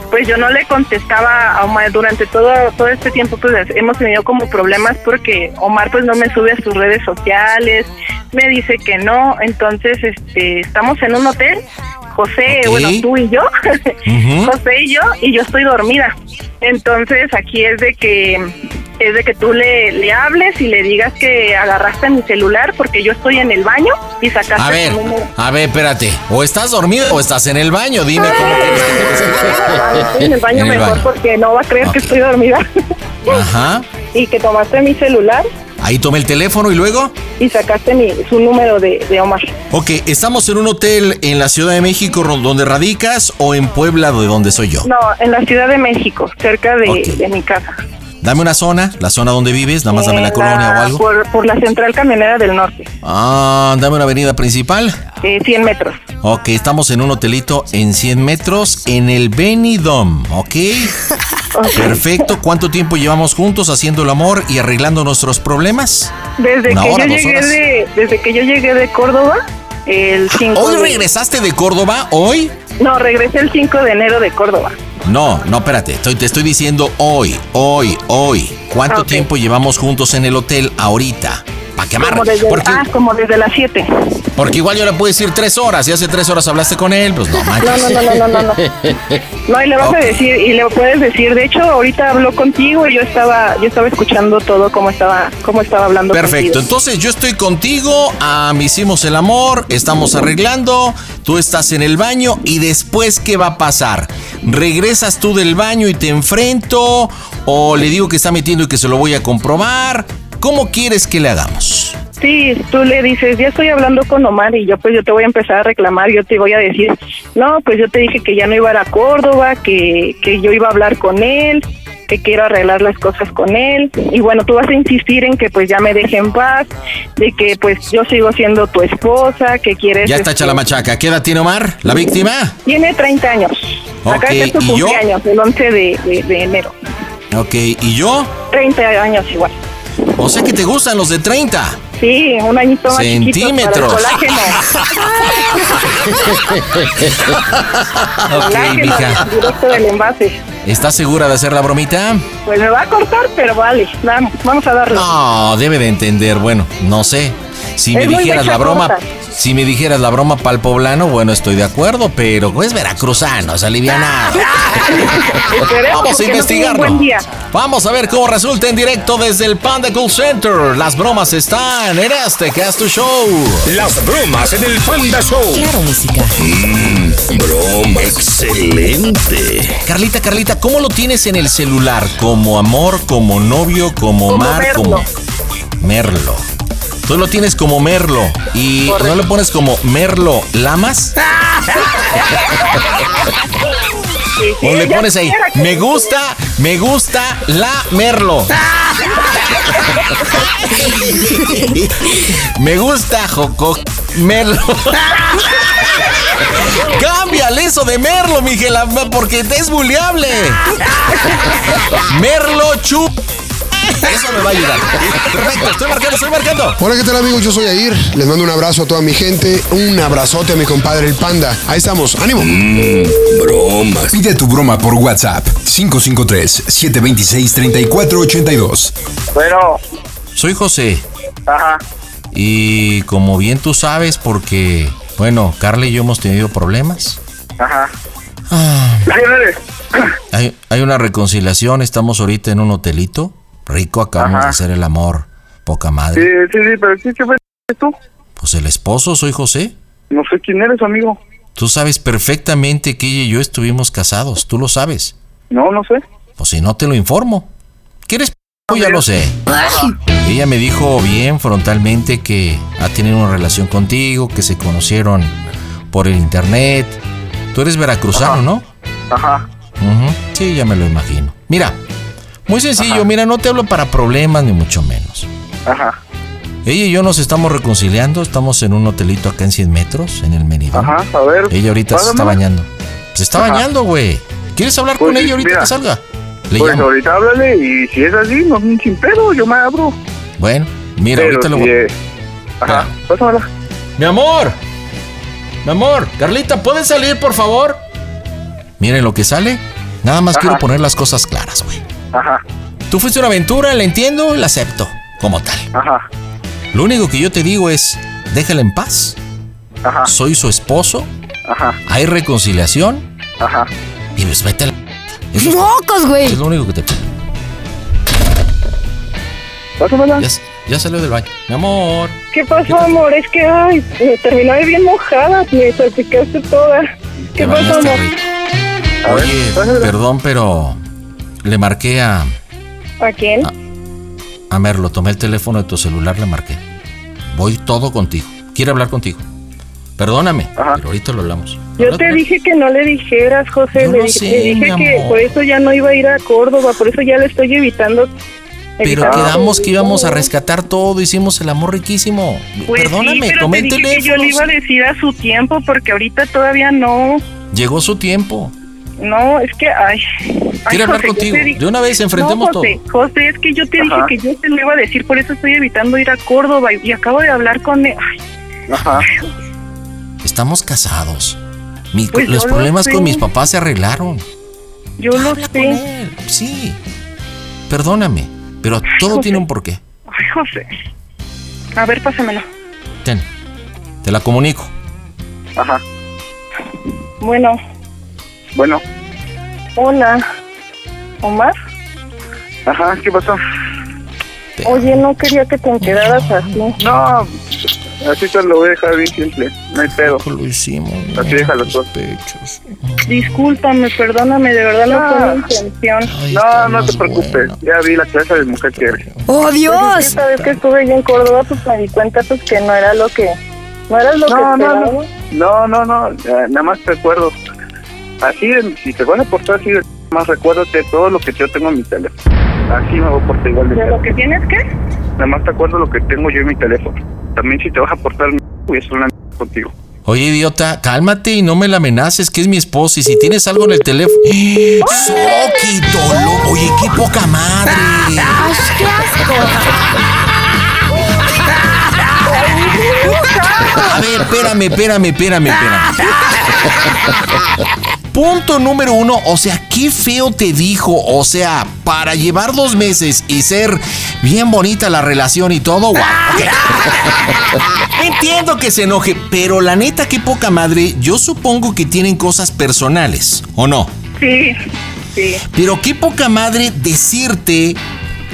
pues yo no le contestaba a Omar durante todo todo este tiempo pues hemos tenido como problemas porque Omar pues no me sube a sus redes sociales me dice que no. Entonces este estamos en un hotel José bueno tú y yo. *laughs* José y yo y yo estoy dormida. Entonces aquí es de que es de que tú le, le hables y le digas que agarraste mi celular porque yo estoy en el baño y sacaste A ver, número. a ver, espérate. O estás dormido o estás en el baño. Dime cómo que te Estoy *laughs* en el baño En el mejor baño. porque no va a creer que estoy dormida Ajá. *laughs* y que tomaste mi celular Ahí tomé el teléfono y luego. Y sacaste mi, su número de, de Omar. Ok, ¿estamos en un hotel en la Ciudad de México donde radicas o en Puebla de donde soy yo? No, en la Ciudad de México, cerca de, de mi casa. Dame una zona, la zona donde vives, nada más dame la En colonia o algo. Por, por la Central Camionera del Norte, Ah, dame una avenida principal. eh, 100 metros. Ok, estamos en un hotelito en 100 metros en el Benidom, *laughs* ¿ok? Perfecto. ¿Cuánto tiempo llevamos juntos haciendo el amor y arreglando nuestros problemas? Desde Una que hora, yo llegué de, desde que yo llegué de Córdoba, el 5 ¿Hoy de- regresaste de Córdoba? ¿Hoy? No, regresé el 5 de enero de Córdoba. No, no, espérate. Estoy, te estoy diciendo hoy, hoy, hoy. ¿Cuánto tiempo llevamos juntos en el hotel ahorita? Para que Como desde, Porque, ah, como desde las 7. porque igual yo le puedo decir tres horas. Si hace tres horas hablaste con él, pues no No, manches. no, no, no, no, no, no. *laughs* No, y le vas a decir, y le puedes decir, de hecho, ahorita habló contigo y yo estaba, yo estaba escuchando todo cómo estaba, estaba hablando Perfecto, contigo. entonces yo estoy contigo, ah, me hicimos el amor, estamos arreglando, tú estás en el baño y después ¿qué va a pasar? ¿Regresas tú del baño y te enfrento o le digo que está metiendo y que se lo voy a comprobar? ¿Cómo quieres que le hagamos? Sí, tú le dices, ya estoy hablando con Omar y yo pues yo te voy a empezar a reclamar, yo te voy a decir, no, pues yo te dije que ya no iba a ir a Córdoba, que, que yo iba a hablar con él, que quiero arreglar las cosas con él y bueno, tú vas a insistir en que pues ya me deje en paz, de que pues yo sigo siendo tu esposa, que quieres... Ya está este, hecha la machaca. ¿Qué edad tiene Omar, la víctima? Tiene 30 años. Acá es su cumpleaños, el 11 de, de- de enero. Ok, ¿y yo? 30 años igual. O sea que te gustan los de 30. Sí, un añito más chiquito Centímetros. para el colágeno. *laughs* ok, mija. directo del envase. ¿Estás segura de hacer la bromita? Pues me va a cortar, pero vale, vamos, vamos a darle. No, debe de entender. Bueno, no sé. Si me Es dijeras la broma, si me dijeras la broma para el poblano, bueno, estoy de acuerdo, pero es veracruzano, es alivianado. *laughs* Vamos a no investigarlo. Vamos a ver cómo resulta en directo desde el Panda Cool Center. Las bromas están en este Casto Show. Las bromas en el Panda Show. Claro, música. Mmm, broma excelente. Carlita, Carlita, ¿cómo lo tienes en el celular? ¿Como amor, como novio, como, Como mar, Merlo. como Merlo? Tú lo tienes como Merlo y no le pones como Merlo Lamas. *laughs* O le pones ahí, me gusta, me gusta la Merlo. *laughs* me gusta Joco Merlo. *laughs* Cámbiale eso de Merlo, Miguel, porque es buleable. Merlo Chup. Eso me va a ayudar. Perfecto, estoy marcando, estoy marcando. Hola, ¿qué tal amigos? Yo soy Air. Les mando un abrazo a toda mi gente. Un abrazote a mi compadre el Panda. Ahí estamos. ¡Ánimo! Bromas. Pide tu broma por WhatsApp 553-726-3482. Bueno, Soy José. ajá. Y como bien tú sabes, porque, bueno, Carla y yo hemos tenido problemas. Ajá. Ah, hay, hay una reconciliación, estamos ahorita en un hotelito. Rico, acabamos Ajá. de hacer el amor. Poca Sí, madre. sí, sí, pero sí, ¿qué fue tú? Pues el esposo, soy José. No sé quién eres, amigo. Tú sabes perfectamente que ella y yo estuvimos casados. Tú lo sabes. No, no sé. Pues si no te lo informo. ¿Quieres? p- Ya lo sé. Ella me dijo bien frontalmente que ha tenido una relación contigo, que se conocieron por el internet. Tú eres veracruzano, ¿no? Ajá. Ujú, Sí, ya me lo imagino. Mira, muy sencillo, mira, no te hablo para problemas ni mucho menos. Ajá. Ella y yo nos estamos reconciliando, estamos en un hotelito acá en 100 metros, en el Menidón. Ajá, a ver. Ella ahorita se está bañando. Se está Ajá. bañando, güey. ¿Quieres hablar Pues, con ella ahorita mira, que salga? Le Pues llamo. ahorita háblale y si es así, no, sin pedo, yo me abro. Bueno, mira, Pero ahorita lo voy. es- Ajá, pásamela. Mi amor. Mi amor. Carlita, ¿puedes salir, por favor? Miren lo que sale. Nada más Ajá. quiero poner las cosas claras, güey. Ajá, Tú fuiste una aventura, la entiendo, la acepto. Como tal. ajá, Lo único que yo te digo es, déjala en paz. ajá, Soy su esposo. ajá, Hay reconciliación. ajá. Y pues vete a la... Eso *laughs* ¡Mocos, güey! es lo único que te pido. Ya, ya salió del baño. Mi amor. ¿Qué pasó, amor? Es que, ay, me terminé bien mojada, me salpicaste toda. ¿Qué pasó, amor? Oye, perdón, pero le marqué a, ¿A quién? A ver, lo tomé el teléfono de tu celular, le marqué. Voy todo contigo. Quiere hablar contigo. Perdóname, pero ahorita lo hablamos. Yo te dije que no le dijeras, José. Yo le dije, sé, dije que amor. por eso ya no iba a ir a Córdoba, por eso ya le estoy evitando. Pero quedamos que íbamos a rescatar todo, hicimos el amor riquísimo. Pues Perdóname, sí, pero tomé te el dije que yo le iba a decir a su tiempo, porque ahorita todavía no. Llegó su tiempo. No, es que, ay. Quiere hablar contigo. De una vez enfrentemos no, José, todo. José, es que yo te Ajá. dije que yo te lo iba a decir, por eso estoy evitando ir a Córdoba y, y acabo de hablar con él. Ay, Ajá. Estamos casados. Mi- Pues los lo problemas con mis papás se arreglaron. yo lo sé. Sí. Perdóname, pero todo José. tiene un porqué. Ay, José. A ver, pásamelo. Ten. Te la comunico. Ajá. Bueno, Bueno. hola. ¿Omar? Ajá, ¿qué pasó? Oye, no quería que te enteraras así. No, así te lo voy a dejar bien simple. No hay pedo. Lo hicimos. Así déjalo todo. Discúlpame, perdóname, de verdad no, fue mi intención. No, no te preocupes. Ya vi la clase de mujer que eres. ¡Oh, Dios! Esta vez que estuve yo en Córdoba, pues me di cuenta pues, que no era lo que... No era lo que No, no, esperaba. no. No, no, no. nada más te recuerdo. Así, de- si te vas a portar así, de- más recuérdate todo lo que yo tengo en mi teléfono. Así me voy a portar igual de ¿De lo que tienes qué? Nada más te acuerdo lo que tengo yo en mi teléfono. También si te vas a portar, voy a hacer una contigo. Oye, idiota, cálmate y no me la amenaces, que es mi esposa. Y si tienes algo en el teléfono. ¡Soquito! lo- Oye, qué poca madre. A ver, espérame, espérame, espérame, espérame. Punto número uno, o sea, qué feo te dijo, o sea, para llevar dos meses y ser bien bonita la relación y todo, *laughs* ok. Entiendo que se enoje, pero la neta, qué poca madre, yo supongo que tienen cosas personales, ¿o no? Sí, sí. Pero qué poca madre decirte,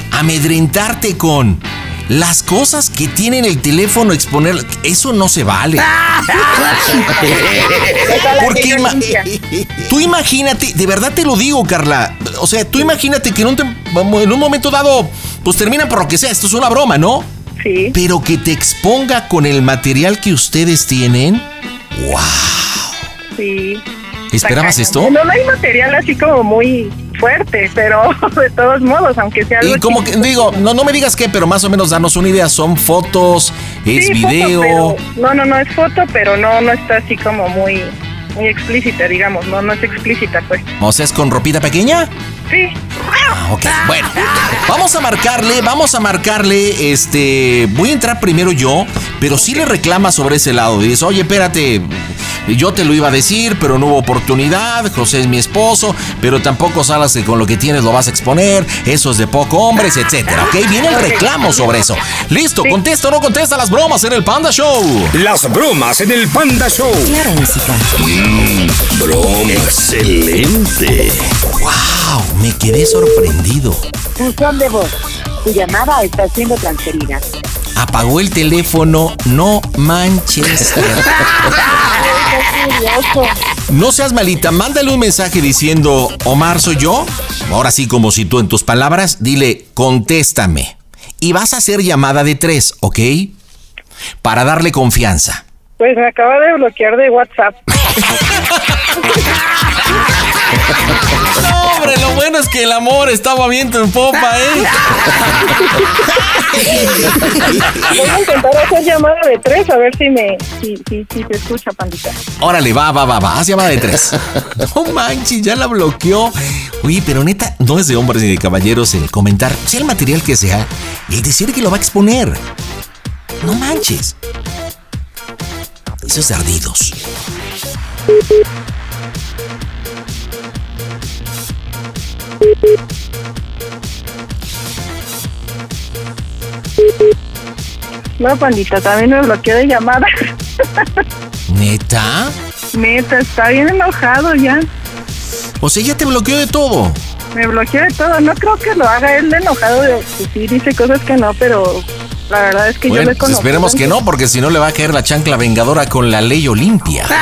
amedrentarte con las cosas que tiene en el teléfono, exponer, eso no se vale. *laughs* Porque ima- tú imagínate, de verdad te lo digo, Carla. O sea, tú imagínate que en un, tem- en un momento dado, pues terminan por lo que sea. Esto es una broma, ¿no? Sí. Pero que te exponga con el material que ustedes tienen. ¡Wow! Sí. ¿Esperabas esto? No, no hay material así como muy fuerte, pero *laughs* de todos modos, aunque sea algo Y como que digo, no, no me digas qué, pero más o menos darnos una idea. Son fotos, es Sí, foto, video. pero- no, no, no es foto, pero no, no está así como muy, muy explícita, digamos, no, no es explícita, pues. O sea, es con ropita pequeña. Sí. Ah, ok. Bueno, vamos a marcarle, vamos a marcarle, este, voy a entrar primero yo, pero sí le reclama sobre ese lado. Dices, oye, espérate, yo te lo iba a decir, pero no hubo oportunidad, José es mi esposo, pero tampoco salas que con lo que tienes lo vas a exponer, eso es de poco hombres, etcétera, ¿ok? Viene el reclamo sobre eso. Listo, contesta o no contesta las bromas en el Panda Show. Las bromas en el Panda Show. Claro, música. Mmm, broma. Excelente. ¡Wow! Me quedé sorprendido. Buzón de voz. Tu llamada está siendo transferida. Apagó el teléfono, no manches. *laughs* No seas malita, mándale un mensaje diciendo, Omar, ¿soy yo? Ahora sí, como si tú en tus palabras, dile, contéstame. Y vas a hacer llamada de tres, ¿ok? Para darle confianza. Pues me acaba de bloquear de WhatsApp. *laughs* Lo bueno es que el amor estaba viento en popa, ¿eh? Voy a intentar hacer llamada de tres a ver si me, si, si, si se escucha, pandita. Órale, va, va, va, va, haz llamada de tres. *laughs* No manches, ya la bloqueó. Oye, pero neta, no es de hombres ni de caballeros el comentar, sea el material que sea, y decir que lo va a exponer. No manches. Eso es de ardidos. No, pandita, también me bloqueó de llamadas. ¿Neta? Neta, está bien enojado ya. O sea, ya te bloqueó de todo. Me bloqueó de todo. No creo que lo haga él de enojado. De, sí, dice cosas que no, pero la verdad es que yo Bueno, le pues conozco. esperemos que no, porque si no le va a caer la chancla vengadora con la ley Olimpia. *laughs*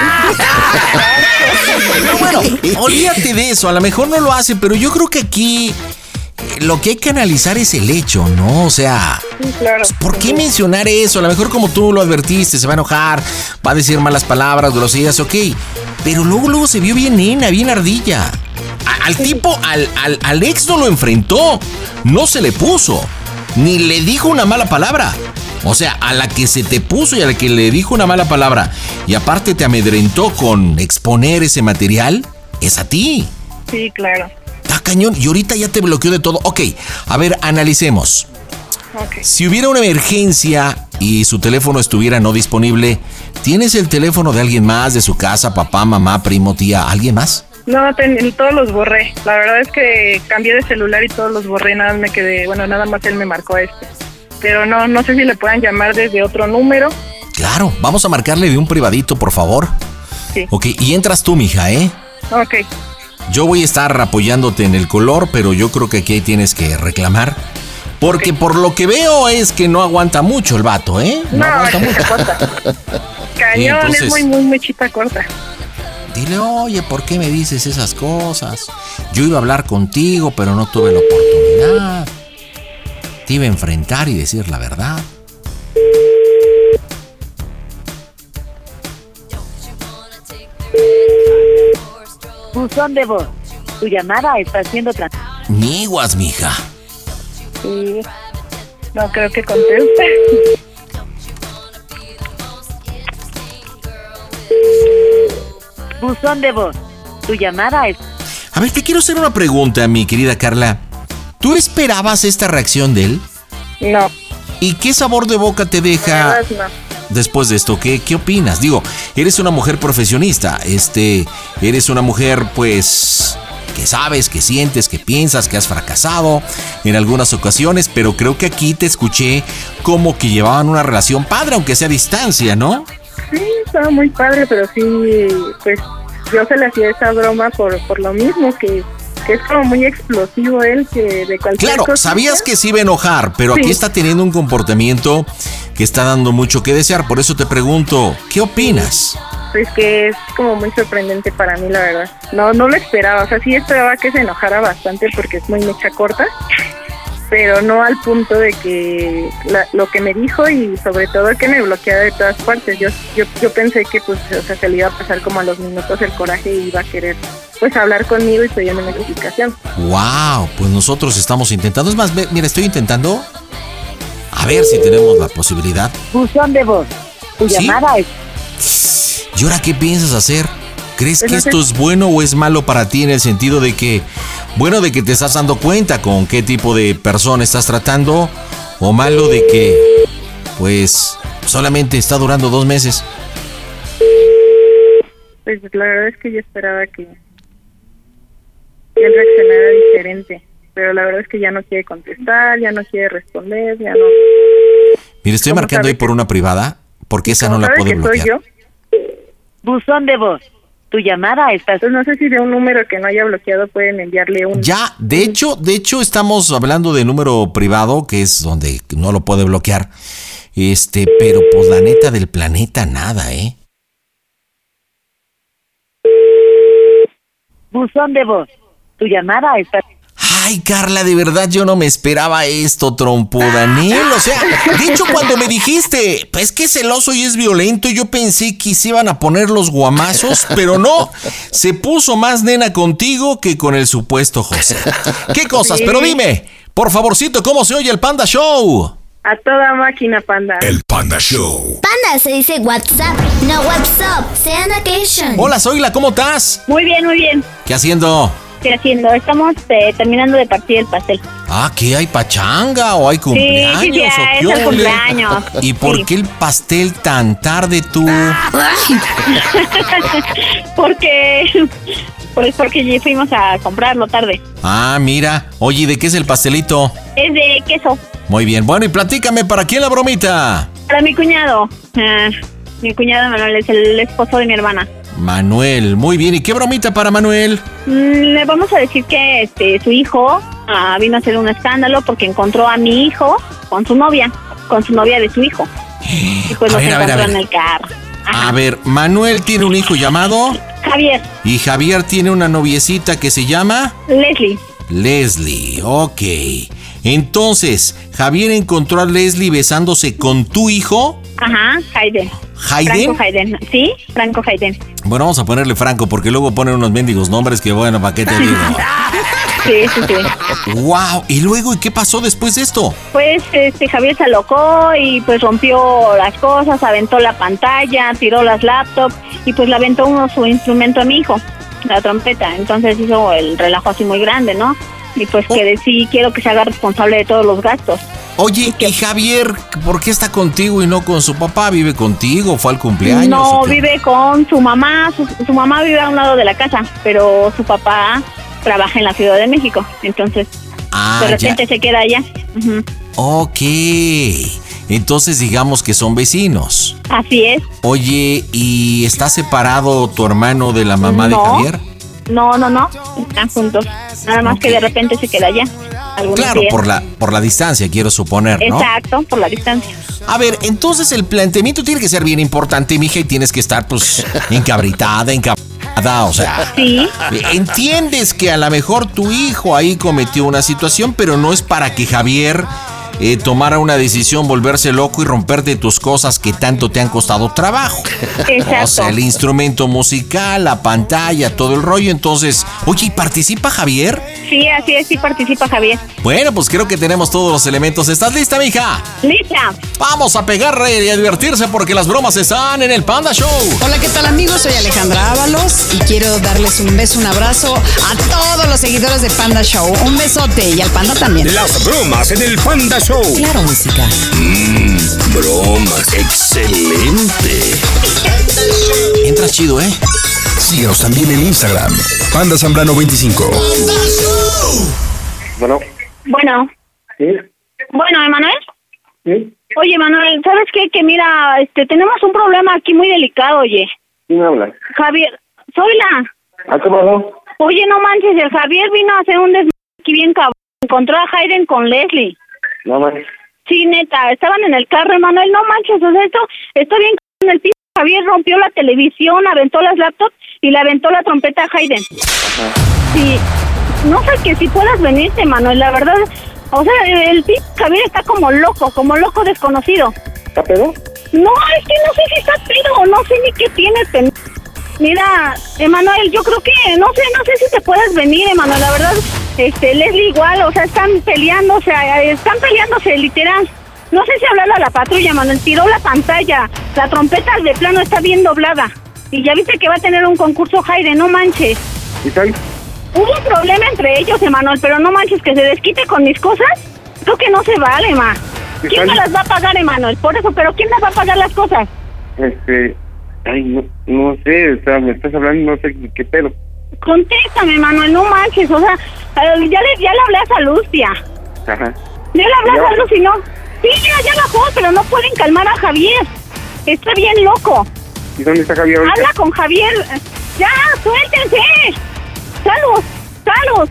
Pero bueno, olvídate de eso. A lo mejor no lo hace, pero yo creo que aquí lo que hay que analizar es el hecho, ¿no? O sea, claro. ¿por qué mencionar eso? A lo mejor como tú lo advertiste, se va a enojar, va a decir malas palabras, groserías, ok. Pero luego, luego se vio bien nena, bien ardilla. A- al tipo, al, al, al ex no lo enfrentó, no se le puso, ni le dijo una mala palabra. O sea, a la que se te puso y a la que le dijo una mala palabra y aparte te amedrentó con exponer ese material, es a ti. Sí, claro. Está cañón y ahorita ya te bloqueó de todo. Ok, a ver, analicemos. Ok. Si hubiera una emergencia y su teléfono estuviera no disponible, ¿tienes el teléfono de alguien más, de su casa, papá, mamá, primo, tía, alguien más? No, ten- todos los borré. La verdad es que cambié de celular y todos los borré. Nada más me quedé, bueno, nada más él me marcó este. Pero no, no sé si le puedan llamar desde otro número. Claro, vamos a marcarle de un privadito, por favor. Sí. Ok, y entras tú, mija, ¿eh? Ok. Yo voy a estar apoyándote en el color, pero yo creo que aquí tienes que reclamar. Porque por lo que veo es que no aguanta mucho el vato, ¿eh? No, aguanta es mucho. corta. *laughs* Cañón, entonces- es muy, muy, muy chita corta. Dile, oye, ¿por qué me dices esas cosas? Yo iba a hablar contigo, pero no tuve la oportunidad. Te iba a enfrentar y decir la verdad. Buzón de voz. Tu llamada está siendo. Niguas, mija. Sí. No creo que conteste. *laughs* Buzón de voz. Tu llamada es... A ver, te quiero hacer una pregunta, mi querida Carla. ¿Tú esperabas esta reacción de él? No. ¿Y qué sabor de boca te deja después de esto? ¿Qué, qué opinas? Digo, eres una mujer profesionista, este, eres una mujer, pues, que sabes, que sientes, que piensas, que has fracasado en algunas ocasiones, pero creo que aquí te escuché como que llevaban una relación padre, aunque sea a distancia, ¿no? Sí, estaba muy padre, pero sí, pues yo se le hacía esa broma por, por lo mismo, que, que es como muy explosivo él, que de cualquier Claro, cosa. sabías que se iba a enojar, pero aquí está teniendo un comportamiento que está dando mucho que desear. Por eso te pregunto, ¿qué opinas? Pues que es como muy sorprendente para mí, la verdad. No, no lo esperaba, o sea, sí esperaba que se enojara bastante porque es muy mecha corta, pero no al punto de que la- lo que me dijo y sobre todo que me bloqueara de todas partes. Yo, yo, yo pensé que pues, o sea, se le iba a pasar como a los minutos el coraje y iba a querer pues hablar conmigo y pedirme una explicación. Wow, pues nosotros estamos intentando. Es más, mira, estoy intentando a ver si tenemos la posibilidad. Buzón de voz. Tu ¿Sí? llamada es... ¿Y ahora qué piensas hacer? ¿Crees Pues que esto es bueno o es malo para ti en el sentido de que, bueno, de que te estás dando cuenta con qué tipo de persona estás tratando o malo de que, pues, solamente está durando dos meses? Pues la verdad es que yo esperaba que, que él reaccionara diferente, pero la verdad es que ya no quiere contestar, ya no quiere responder, ya no... Mire, estoy ¿Cómo marcando ahí por una privada porque esa no ¿Cómo la puedo bloquear. yo? Buzón de voz. Tu llamada está... Pues no sé si de un número que no haya bloqueado pueden enviarle un... Ya, de hecho, de hecho estamos hablando de número privado, que es donde no lo puede bloquear. Este, pero pues la neta del planeta nada, ¿eh? Buzón de voz. Tu llamada está... Ay, Carla, de verdad yo no me esperaba esto, trompo Daniel. O sea, de hecho, cuando me dijiste, pues que es celoso y es violento, yo pensé que se iban a poner los guamazos, pero no. Se puso más nena contigo que con el supuesto José. ¿Qué cosas? Sí. Pero dime, por favorcito, ¿cómo se oye el Panda Show? A toda máquina, panda. Panda Show. Panda se dice WhatsApp, no WhatsApp. Sean occasion. Hola, Zoila, ¿cómo estás? Muy bien, muy bien. ¿Qué haciendo? ¿Qué haciendo? Estamos eh, terminando de partir el pastel. Ah, ¿qué hay pachanga o hay cumpleaños? sí, sí, o es qué el cumpleaños. ¿Y por Sí. qué el pastel tan tarde tú? *laughs* porque pues porque fuimos a comprarlo tarde. Ah, mira. Oye, ¿de qué es el pastelito? Es de queso. Muy bien. Bueno, y platícame, ¿para quién la bromita? Para mi cuñado. Ah, mi cuñado Manuel es el esposo de mi hermana. Manuel. Muy bien. ¿Y qué bromita para Manuel? Mm, Le vamos a decir que este su hijo ah, vino a hacer un escándalo porque encontró a mi hijo con su novia, con su novia de su hijo. *gasps* Y pues A los ver. en el carro. A ver, Manuel tiene un hijo llamado Javier, y Javier tiene una noviecita que se llama... Leslie. Leslie, ok. Entonces, Javier encontró a Leslie besándose con tu hijo. Ajá, Hayden. ¿Hayden? Franco Hayden. Sí, Franco Hayden. Bueno, vamos a ponerle Franco porque luego ponen unos mendigos nombres que bueno, ¿para qué te digo? *laughs* Sí, sí, sí. wow, y luego, ¿y qué pasó después de esto? Pues este Javier se alocó y pues rompió las cosas, aventó la pantalla, tiró las laptops y pues le aventó uno su instrumento a mi hijo, la trompeta. Entonces hizo el relajo así muy grande, ¿no? Y pues que de sí quiero que se haga responsable de todos los gastos. Oye, ¿y Javier por qué está contigo y no con su papá? ¿Vive contigo? ¿Fue al cumpleaños? No, vive con su mamá, su, su mamá vive a un lado de la casa, pero su papá trabaja en la Ciudad de México, entonces Ah, de ya. repente se queda allá. Ujú. Ok. Entonces digamos que son vecinos. Así es. Oye, ¿y está separado tu hermano de la mamá de. Javier? No, no, no, están juntos. Nada más que de repente se queda allá. Claro, días. por la, por la distancia, quiero suponer, ¿no? Exacto, por la distancia. A ver, entonces el planteamiento tiene que ser bien importante, mija, y tienes que estar, pues, encabritada, encabritada, o sea... Sí. Entiendes que a lo mejor tu hijo ahí cometió una situación, pero no es para que Javier eh, tomara una decisión, volverse loco y romperte tus cosas que tanto te han costado trabajo. Exacto. O sea, el instrumento musical, la pantalla, todo el rollo. Entonces, oye, ¿y participa Javier? Sí, así es, sí participa Javier. Bueno, pues creo que tenemos todos los elementos. ¿Estás lista, mija? Lista. Vamos a pegarle y a divertirse porque las bromas están en el Panda Show. Hola, ¿qué tal amigos? Soy Alejandra Ábalos y quiero darles un beso, un abrazo a todos los seguidores de Panda Show. Un besote y al Panda también. Las bromas en el Panda Show. Claro, música. Mmm, bromas. Excelente. Entras chido, ¿eh? Síguenos también en Instagram. Panda Zambrano 25. Bueno, Bueno, sí, bueno, Emanuel. sí, Oye, Manuel, ¿sabes qué? Que mira, este, tenemos un problema aquí muy delicado, oye. ¿quién habla? Javier, soy la. ¿A qué pasó? Oye, no manches, el Javier vino a hacer un desmadre aquí bien cabrón. Encontró a Hayden con Leslie. No manches. Sí, neta, estaban en el carro, Emanuel, no manches, o sea, esto está bien en el piso. Javier rompió la televisión, aventó las laptops y le aventó la trompeta a Hayden. Sí, no sé que si puedas venirte, Manuel, la verdad. O sea, el p Javier está como loco, como loco desconocido. ¿Está pedo? No, es que no sé si está pedo no sé ni qué tiene. pen- Mira, Emanuel, yo creo que, no sé, no sé si te puedes venir, Emanuel, la verdad, este, Leslie igual, o sea, están peleando, o sea, están peleándose, literal. No sé si hablarle a la patrulla, Emanuel, tiró la pantalla, la trompeta de plano está bien doblada. Y ya viste que va a tener un concurso Jaire, no manches. ¿Y tal? Hubo un problema entre ellos, Emanuel, pero no manches que se desquite con mis cosas. Creo que no se vale, ma. ¿Qué ¿Quién me las va a pagar, Emanuel? Por eso, pero ¿quién me va a pagar las cosas? Este, ay, no, no sé, o sea, me estás hablando, no sé qué pedo. Contéstame, Manuel, no manches, o sea, eh, ya le, ya le hablé a Salustia. Ajá. Ya le hablé ¿Ya a bajó? Salus y no. Sí, ya, ya bajó, pero no pueden calmar a Javier. Está bien loco. ¿Y dónde está Javier ahorita? Habla con Javier. Ya, suéltense. Salud, salud.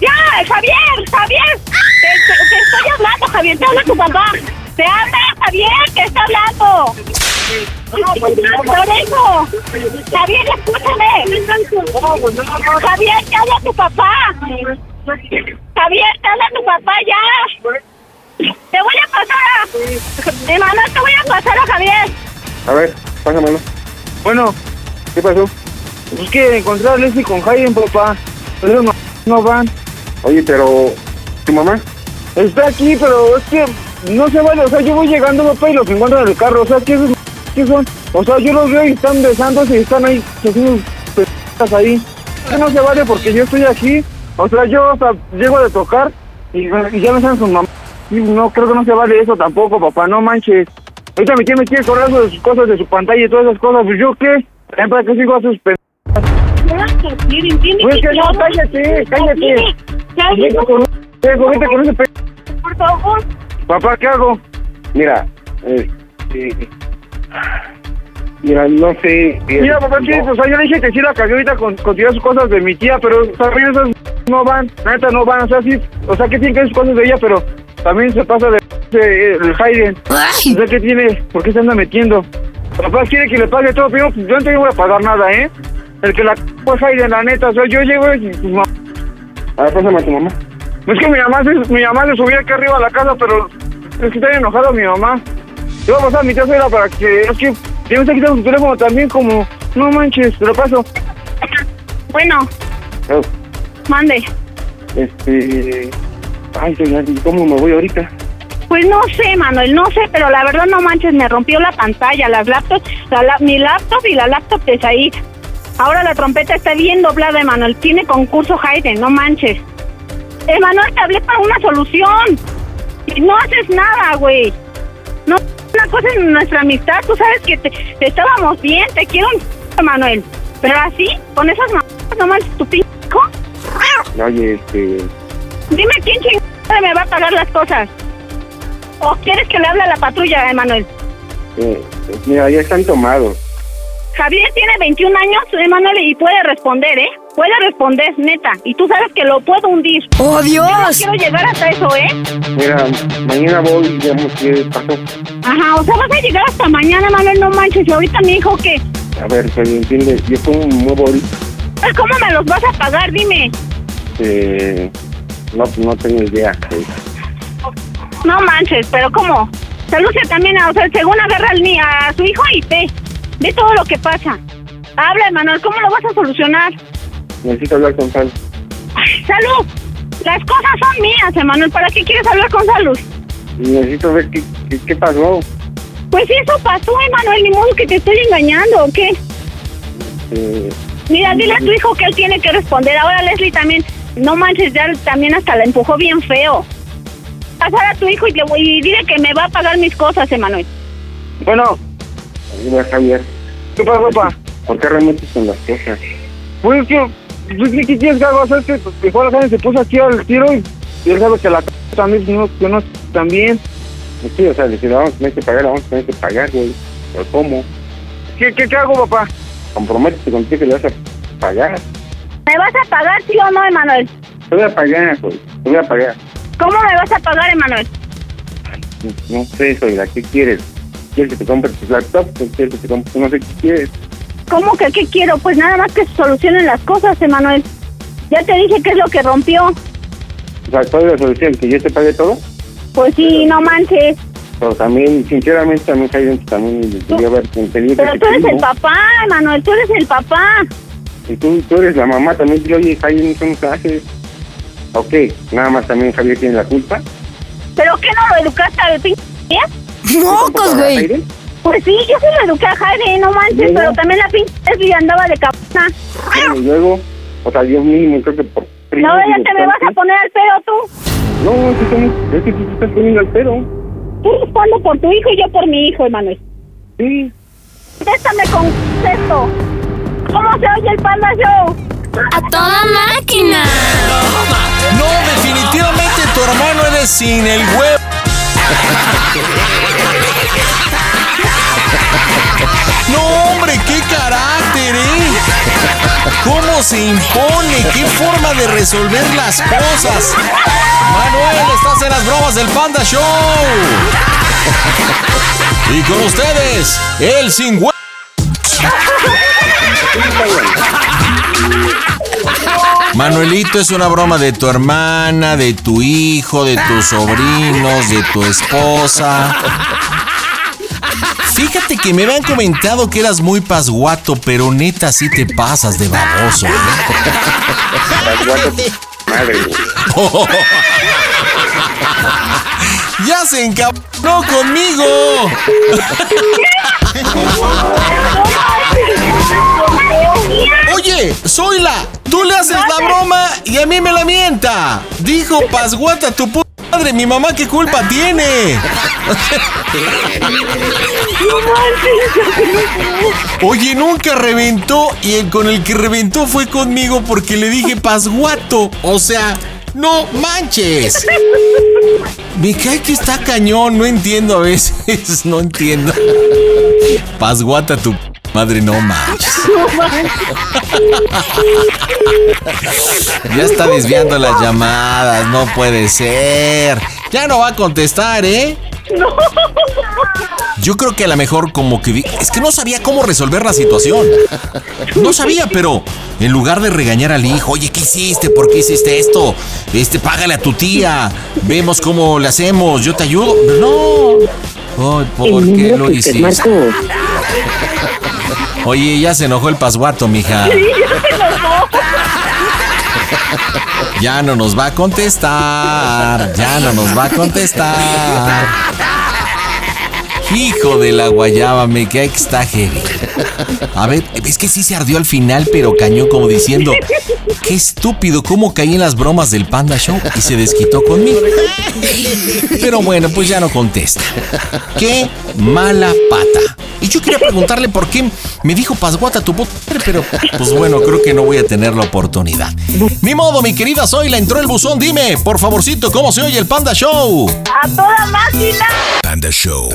Ya, Javier, Javier. Te, te- te estoy hablando, Javier. Te habla tu papá. Te habla Javier, te está hablando. Por eso. Javier, escúchame. Javier, te habla tu papá. Javier, te habla tu papá ya. Te voy a pasar a... Emanuel, te voy a pasar a Javier. A ver, pásamelo. Bueno, ¿qué pasó? Es que encontrar a Leslie con Hayden, papá. Pero no, no van. Oye, pero, ¿tu mamá? Está aquí, pero es que no se vale. O sea, yo voy llegando, papá, y los encuentro en el carro. O sea, ¿qué, ¿qué son? O sea, yo los veo y están besándose y están ahí haciendo p***as ahí. No se vale porque yo estoy aquí. O sea, yo o sea, llego de tocar y, y ya me están sus mamás. Y no, creo que no se vale eso tampoco, papá. No manches. Ahorita me quiere, me quiere correr sus cosas de su pantalla y todas esas cosas. Pues yo qué? Para que sigo a sus p... Pues que no, cállate, cállate. Vete con con ese p... Por favor. Papá, ¿qué hago? Mira, este... Mira, no sé... Mira, papá, ¿qué? O sea, yo le dije que sí la cagué ahorita con, con tirar sus cosas de mi tía, pero también esas no van, neta no van, o sea, sí, o sea, que tiene que ver sus cosas de ella, pero también se pasa de, de- el Hayden. O sea, ¿qué tiene? ¿Por qué se anda metiendo? Papá quiere que le pague todo, pero yo no te voy a pagar nada, ¿eh? El que la fue Hayden, la neta, o sea, yo llego y pues, A ver, pásame a tu mamá. Es que mi mamá, mi mamá se subía aquí arriba a la casa, pero es que está bien enojada mi mamá. Yo voy a pasar a mi casa era para que... Es que ya me está quitando su teléfono también como... No manches, te lo paso. Bueno, Oh, mande. este... Ay, señor, ¿y ¿cómo me voy ahorita? Pues no sé, Manuel, no sé, pero la verdad no manches, me rompió la pantalla, las laptops, la la- mi laptop y la laptop de Said. Ahora la trompeta está bien doblada, Emanuel. Tiene concurso Hayden, no manches. Emanuel, te hablé para una solución. Y no haces nada, güey. No, una cosa en nuestra amistad, tú sabes que te, te estábamos bien, te quiero un Emanuel. Pero así, con esas manos, no manches, tu pinche. Oye, este... Dime quién chingada me va a pagar las cosas. ¿O quieres que le hable a la patrulla, Emanuel? eh, mira, ya están tomados. Javier tiene 21 años, Emanuel, y puede responder, ¿eh? Puede responder, neta. Y tú sabes que lo puedo hundir. ¡Oh, Dios! Yo no quiero llegar hasta eso, ¿eh? Mira, mañana voy y vemos qué pasó. Ajá, o sea, vas a llegar hasta mañana, Manuel, no manches. Y ahorita mi hijo, ¿qué? A ver, se entiende, yo como muevo ahorita, Pues, ¿Cómo me los vas a pagar? Dime. eh, no, no tengo idea. eh. No manches, pero ¿cómo? Salucia también, a- o sea, según agarra a su hijo y ve. Ve todo lo que pasa. Habla, Manuel, ¿cómo lo vas a solucionar? Necesito hablar con Sal. Ay, ¡Salud! Las cosas son mías, Emanuel. ¿Para qué quieres hablar con Salud? Necesito ver qué, qué, qué pasó. Pues eso pasó, Emanuel. Ni modo que te estoy engañando, ¿o qué? Eh, Mira, dile a tu hijo que él tiene que responder. Ahora Leslie también, no manches, ya también hasta la empujó bien feo. Pasar a tu hijo y, le, y dile que me va a pagar mis cosas, Emanuel. bueno. Javier. ¿Qué pasó, papá? ¿Por qué remetes con las cosas? Pues es que... Pues, ¿qué qué quieres que haga? O sea, es que pues, la gente se puso aquí al tiro y, y él sabe que la c- también, no, que no también. Sí, o sea, le vamos a tener que pagar, vamos a tener que pagar, güey. ¿Pero cómo? ¿Qué, qué, qué hago, papá? Comprométete contigo que le vas a pagar. ¿Me vas a pagar, sí o no, Emanuel? Te voy a pagar, güey. Te voy a pagar. ¿Cómo me vas a pagar, Emanuel? No sé, Soyla, ¿qué quieres? ¿Quieres que te compre tu laptop? ¿Quieres que te compre? No sé qué quieres. ¿Cómo que qué quiero? Pues nada más que se solucionen las cosas, Emanuel. Ya te dije qué es lo que rompió. O sea, ¿cuál es la solución? ¿Que yo te pague todo? Pues sí, no manches. Pero también, sinceramente, también Jaiden también debería haber entendido Pero tú eres el papá, Emanuel, tú eres el papá. Y tú, tú eres la mamá también, dile, oye, Jaiden, son clases. Ok, nada más también Javier tiene la culpa. ¿Pero qué no lo educaste al pinche? ¡Mocos, güey! Pues sí, yo sí lo eduqué a Jaime, no manches, pero también la pinche Leslie andaba de. Bueno, y luego, o sea, yo mínimo creo que por... No, ya te me vas a poner al pedo tú. No, es que, estamos- es que tú te estás poniendo al pedo. Tú responde por tu hijo y yo por mi hijo, Emanuel. Sí. Contéstame con esto. ¿Cómo se oye el Panda Show? ¡A toda máquina! No, definitivamente tu hermano eres sin el huevo. *laughs* No, hombre, qué carácter, ¿eh? ¿Cómo se impone? ¿Qué forma de resolver las cosas? Manuel, estás en las bromas del Panda Show. Y con ustedes, el sin. Manuelito es una broma de tu hermana, de tu hijo, de tus sobrinos, de tu esposa. Fíjate que me habían comentado que eras muy pasguato, pero neta sí te pasas de baboso. Madre, güey. *laughs* ¡Ya se encabronó conmigo! Oye, Zoila, tú le haces la broma y a mí me la mienta. Dijo Pasguata, tu puta madre, mi mamá qué culpa tiene. Oye, nunca reventó y el con el que reventó fue conmigo porque le dije Pasguato. O sea, no manches. Me cae que está cañón, no entiendo a veces, *laughs* no entiendo. Pasguata, tu madre, no manches. Ya está desviando las llamadas, no puede ser. Ya no va a contestar, ¿eh? No. Yo creo que a lo mejor como que... vi- Es que no sabía cómo resolver la situación. No sabía, pero en lugar de regañar al hijo, oye, ¿qué hiciste? ¿Por qué hiciste esto? Este, págale a tu tía. Vemos cómo le hacemos. Yo te ayudo. No. ¿por qué lo hiciste? Oye, ya se enojó el pasguato, mija. Sí, ya se enojó. Ya no nos va a contestar. Ya no nos va a contestar. Hijo de la guayaba, me cae que está heavy. A ver, es que sí se ardió al final, pero cañó como diciendo, qué estúpido, cómo caí en las bromas del Panda Show y se desquitó conmigo. Pero bueno, pues ya no contesta. Qué mala pata. Y yo quería preguntarle por qué me dijo Pasguata tu puta madre, pero pues bueno, creo que no voy a tener la oportunidad. Ni modo, mi querida Zoila, entró el buzón. Dime, por favorcito, ¿cómo se oye el Panda Show? A toda máquina. Panda Show.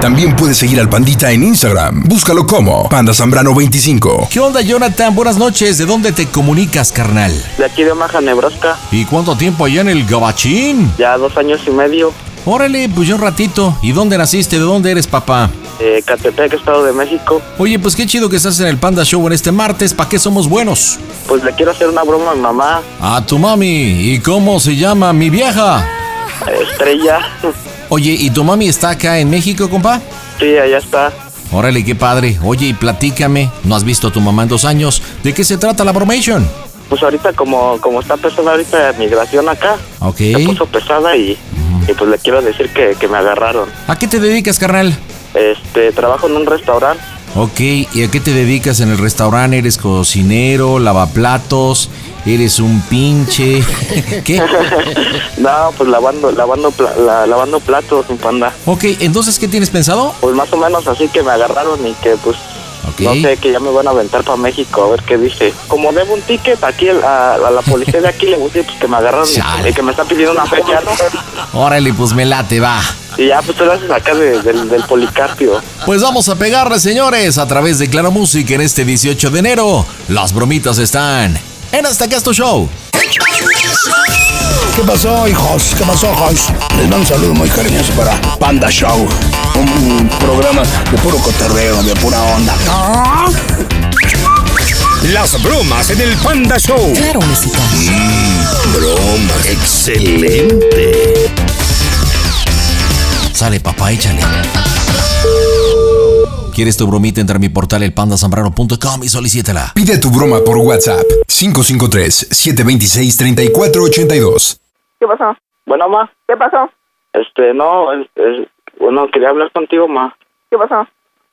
También puedes seguir al Pandita en Instagram. Búscalo como Panda Zambrano 25. ¿Qué onda, Jonathan? Buenas noches. ¿De dónde te comunicas, carnal? De aquí de Omaha, Nebraska. ¿Y cuánto tiempo allá en el Gabachín? Ya dos años y medio. Órale, pues yo un ratito. ¿Y dónde naciste? ¿De dónde eres, papá? Eh, Catepec, Estado de México. Oye, pues qué chido que estás en el Panda Show en este martes. ¿Para qué somos buenos? Pues le quiero hacer una broma a mi mamá, A tu mami. ¿Y cómo se llama mi vieja? Estrella. Oye, ¿y tu mami está acá en México, compa? Sí, allá está. Órale, qué padre. Oye, y platícame. ¿No has visto a tu mamá en dos años? ¿De qué se trata la bromation? Pues ahorita como, como está pesada ahorita la migración acá, Ok. se puso pesada y, y pues le quiero decir que, que me agarraron. ¿A qué te dedicas, carnal? Este, trabajo en un restaurante. Ok, ¿y a qué te dedicas en el restaurante? ¿Eres cocinero, lavaplatos? ¿Eres un pinche? *laughs* ¿Qué? no, pues lavando, lavando, la- lavando platos, mi panda. Ok, entonces, ¿qué tienes pensado? Pues más o menos así que me agarraron y que pues no sé, que ya me van a aventar para México a ver qué dice. Como debo un ticket aquí a, a la policía de aquí le gusta pues que me agarraron y, que me están pidiendo una fecha, ¿no? Órale, pues me late, va. Y ya pues tú lo haces acá de- del, del policarpio. Pues vamos a pegarle, señores, a través de Claro Música en este 18 de enero. Las bromitas están en Hasta Acá es tu Show. ¿Qué pasó, hijos? ¿Qué pasó, hijos? Les mando un saludo muy cariñoso para Panda Show. Un programa de puro cotorreo, de pura onda. Las bromas en el Panda Show. Claro, música. Broma, excelente. Sale, papá, échale. ¿Quieres tu bromita? Entra a mi portal elpandasambrano.com y solicítala. Pide tu broma por WhatsApp 553-726-3482. ¿Qué pasó? Bueno, ma. ¿Qué pasó? Este, no, es- es- bueno, quería hablar contigo, ma. ¿Qué pasó?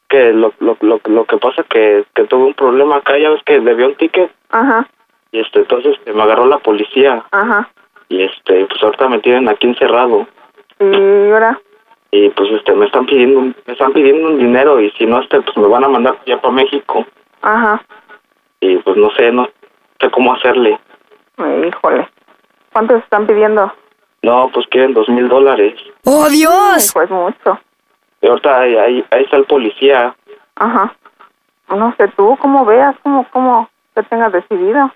Que lo, lo, lo, lo que pasa que, que tuve un problema acá, ya ves que debió un ticket. Ajá, Y este, entonces este, me agarró la policía. ajá. Y este, pues ahorita me tienen aquí encerrado. ¿Y ahora? Y pues este, me están pidiendo, un- me están pidiendo un dinero y si no, este, pues me van a mandar ya para México. Ajá. Y pues no sé, no sé cómo hacerle. Híjole. ¿Cuántos están pidiendo? No, pues quieren dos mil dólares. ¡Oh, Dios! Pues mucho. Y ahorita ahí, ahí, ahí está el policía. Ajá. No sé, tú, cómo veas, cómo, cómo te tengas decidido.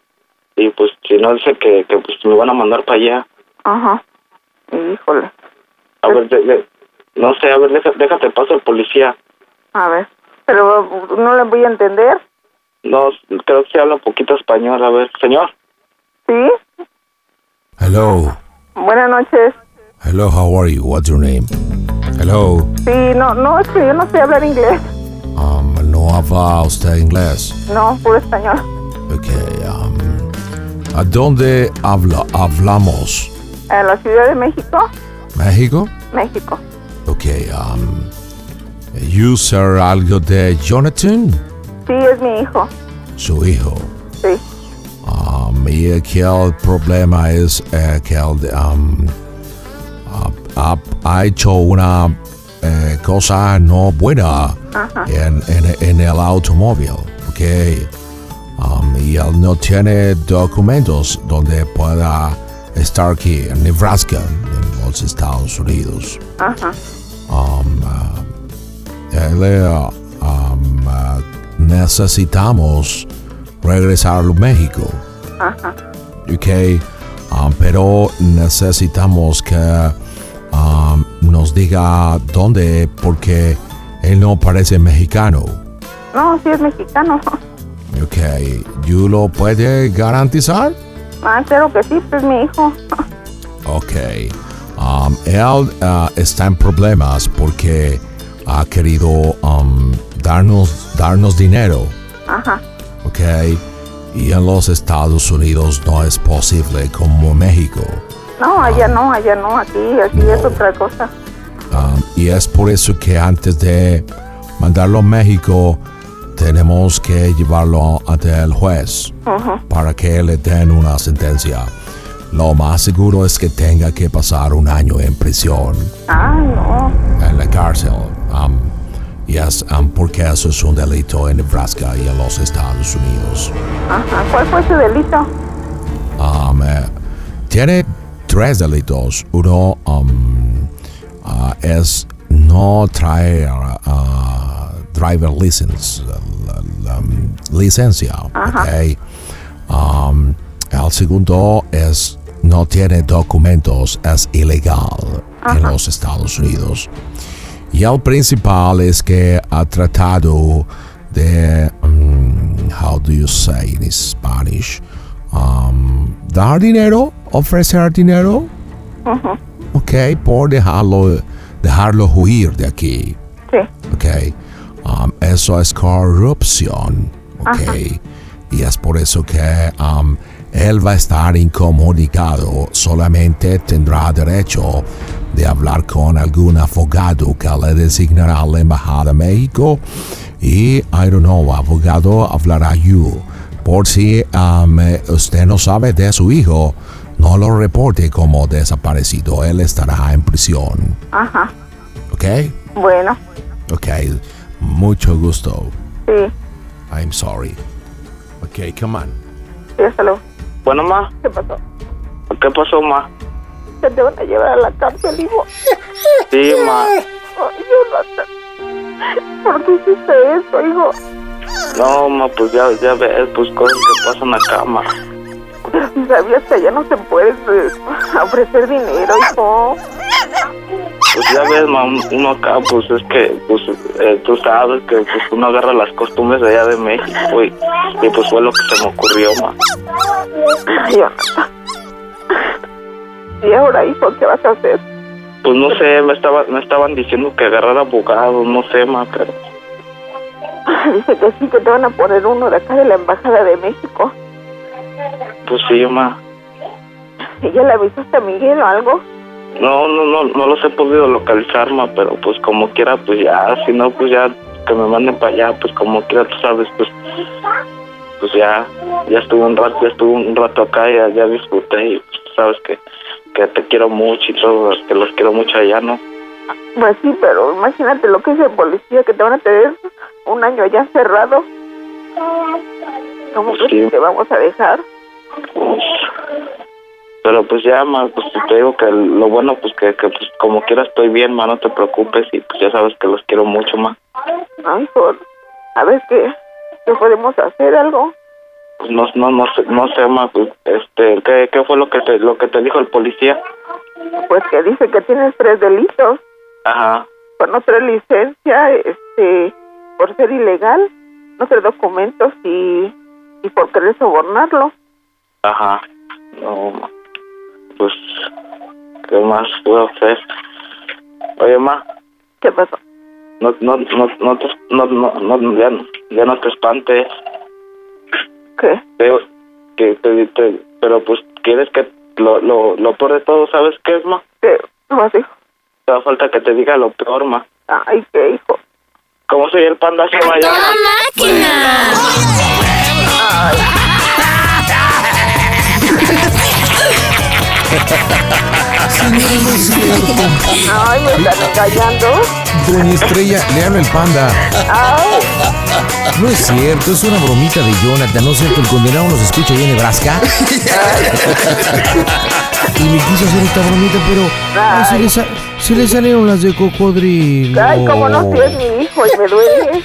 Y pues si no, dice que, que pues me van a mandar para allá. Ajá. Híjole. A ver, de- de- no sé, a ver, deja- déjate paso al policía. A ver. Pero no le voy a entender. No, creo que habla un poquito español. A ver, señor. ¿Sí? Hello. Buenas noches. Hello, how are you? What's your name? Hello. Sí, no, no, es que yo no sé hablar inglés. Um, no habla usted inglés. No, puro español. Okay, um, ¿A dónde habla, hablamos? En la Ciudad de México, ¿México? México. Okay, um, user algo de Jonathan, Sí, es mi hijo. su hijo. Sí. Um, y el problema es eh, que el, um, ha, ha- hecho una eh, cosa no buena en- en el automóvil, ¿ok? Um, y él no tiene documentos donde pueda aquí en Nebraska, en los Estados Unidos. Ajá. Um, uh, él, eh, um, uh, necesitamos regresar a México. Ajá. ok, um, pero necesitamos que um, nos diga dónde, porque él no parece mexicano. No, sí es mexicano. *laughs* Ok, ¿you lo puede garantizar? Ah, claro que sí, pues mi hijo. Ok. Um, él uh, está en problemas porque ha querido um, darnos, darnos dinero. Ajá. Ok. Y en los Estados Unidos no es posible como México. No, allá no, allá no, aquí, aquí es otra cosa. Um, y es por eso que antes de mandarlo a México tenemos que llevarlo ante el juez para que le den una sentencia. Lo más seguro es que tenga que pasar un año en prisión, Ah, no. en la cárcel. Um, y es, um, porque eso es un delito en Nebraska y en los Estados Unidos. Ajá. ¿Cuál fue su delito? Um, eh, tiene tres delitos. Uno um, ah, es no traer ah, driver license, um, licencia. Ajá. ok. Um, el segundo es no tiene documentos, es ilegal en los Estados Unidos. Y el principal es que ha tratado de, um, how do you say in Spanish, um, dar dinero, ofrecer dinero, Ajá. ok, por dejarlo, dejarlo huir de aquí, Sí. ok. Um, eso es corrupción, ok. Ajá. Y es por eso que um, él va a estar incomunicado, solamente tendrá derecho de hablar con algún abogado que le designará la Embajada de México y, I don't know, abogado hablará you. Por si um, usted no sabe de su hijo, no lo reporte como desaparecido, él estará en prisión, Ajá. ¿ok? Bueno, Ok, mucho gusto. sí. I'm sorry. Ok, come on. Sí, hasta luego. Bueno, ma, ¿Qué pasó? ¿qué pasó, ma? Se te van a llevar a la cárcel, hijo. Sí, ma. Ay, Jonathan. ¿Por qué hiciste eso, hijo? No, ma, pues ya, ya ves, pues cosas que pasan acá, ma. Pero si sabías que allá no se puede eh, ofrecer dinero, hijo. Pues ya ves, ma, uno acá, pues es que, pues, eh, tú sabes que pues uno agarra las costumbres de allá de México y, y pues fue lo que se me ocurrió, ma. ¿Y ahora, hijo, qué vas a hacer? Pues no sé, me, estaba, me estaban diciendo que agarrara abogado, no sé, ma, pero Dice que sí, que te van a poner uno de acá de la Embajada de México. Pues sí, ma. ¿Y ya le avisaste a Miguel o algo? No, no, no, no los he podido localizar, ma, pero pues como quiera, pues ya, si no, pues ya que me manden para allá, pues como quiera, tú sabes, pues, pues ya, ya estuve un rato, ya estuve un rato acá, ya, ya disfruté y pues, tú sabes que, que te quiero mucho y todo, que los quiero mucho allá, ¿no? Pues sí, pero imagínate lo que dice el policía, que te van a tener un año allá cerrado. ¿Cómo crees Sí. que te vamos a dejar? Pero pues ya, ma, pues te digo que lo bueno, pues que, que pues como quiera estoy bien, ma, no te preocupes y pues ya sabes que los quiero mucho, ma. Ay, por... A ver qué, qué podemos hacer, algo. Pues no, no, no sé, no sé, ma, pues, este, ¿qué, qué fue lo que te, lo que te dijo el policía? Pues que dice que tienes tres delitos. Ajá. Por no tener licencia, este, por ser ilegal, no tener documentos y, y por querer sobornarlo. Ajá. No, ma. Pues, ¿qué más puedo hacer? Oye, ma, ¿Qué pasó? no, no, no, no, te- no, no, no, ya, ya no te espantes. ¿Qué? Te- que, te- te- pero pues, ¿quieres que lo, lo, lo peor de todo, sabes qué es, ma? ¿Qué? ¿Cómo así? Te da falta que te diga lo peor, ma. Ay, qué hijo. ¿Cómo soy el panda se vaya? Ay, me están engañando. Doña Estrella, le habla el panda. Ay, No es cierto, es una bromita de Jonathan. ¿No es cierto? El condenado nos escucha allá en Nebraska. y le quiso hacer esta bromita, pero ay, se, le sa- se le salieron las de cocodrilo. ay, cómo no, si es mi hijo y me duele.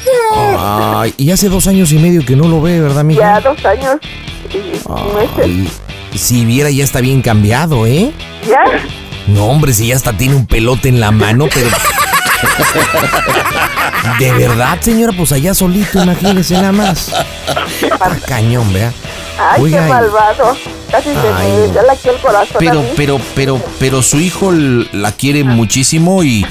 Ay, y hace dos años y medio que no lo ve, ¿verdad, mija? Ya dos años y y meses. Si viera, ya está bien cambiado, ¿eh? ¿Ya? No, hombre, si ya hasta tiene un pelote en la mano, pero. De verdad, señora, pues allá solito, imagínese nada más. Está cañón, vea. Ay, Oiga, qué malvado. Casi se me da aquí el corazón. a Pero, mí. pero, pero, pero su hijo la quiere muchísimo y,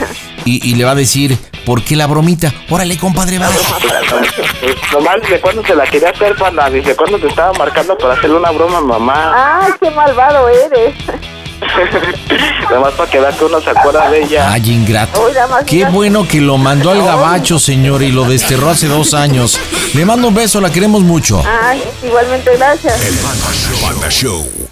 y, y le va a decir, ¿por qué la bromita? Órale, compadre, va. *laughs* Nomás desde cuándo se la quería hacer, panda. Desde cuándo te estaba marcando para hacerle una broma a mamá. Ay, qué malvado eres. *laughs* Nomás para quedar que uno se acuerda de ella. Ay, ingrato. Uy, Qué bueno que lo mandó al gabacho, señor, y lo desterró hace dos años. Le mando un beso, la queremos mucho. Ay, igualmente gracias. Panda Show.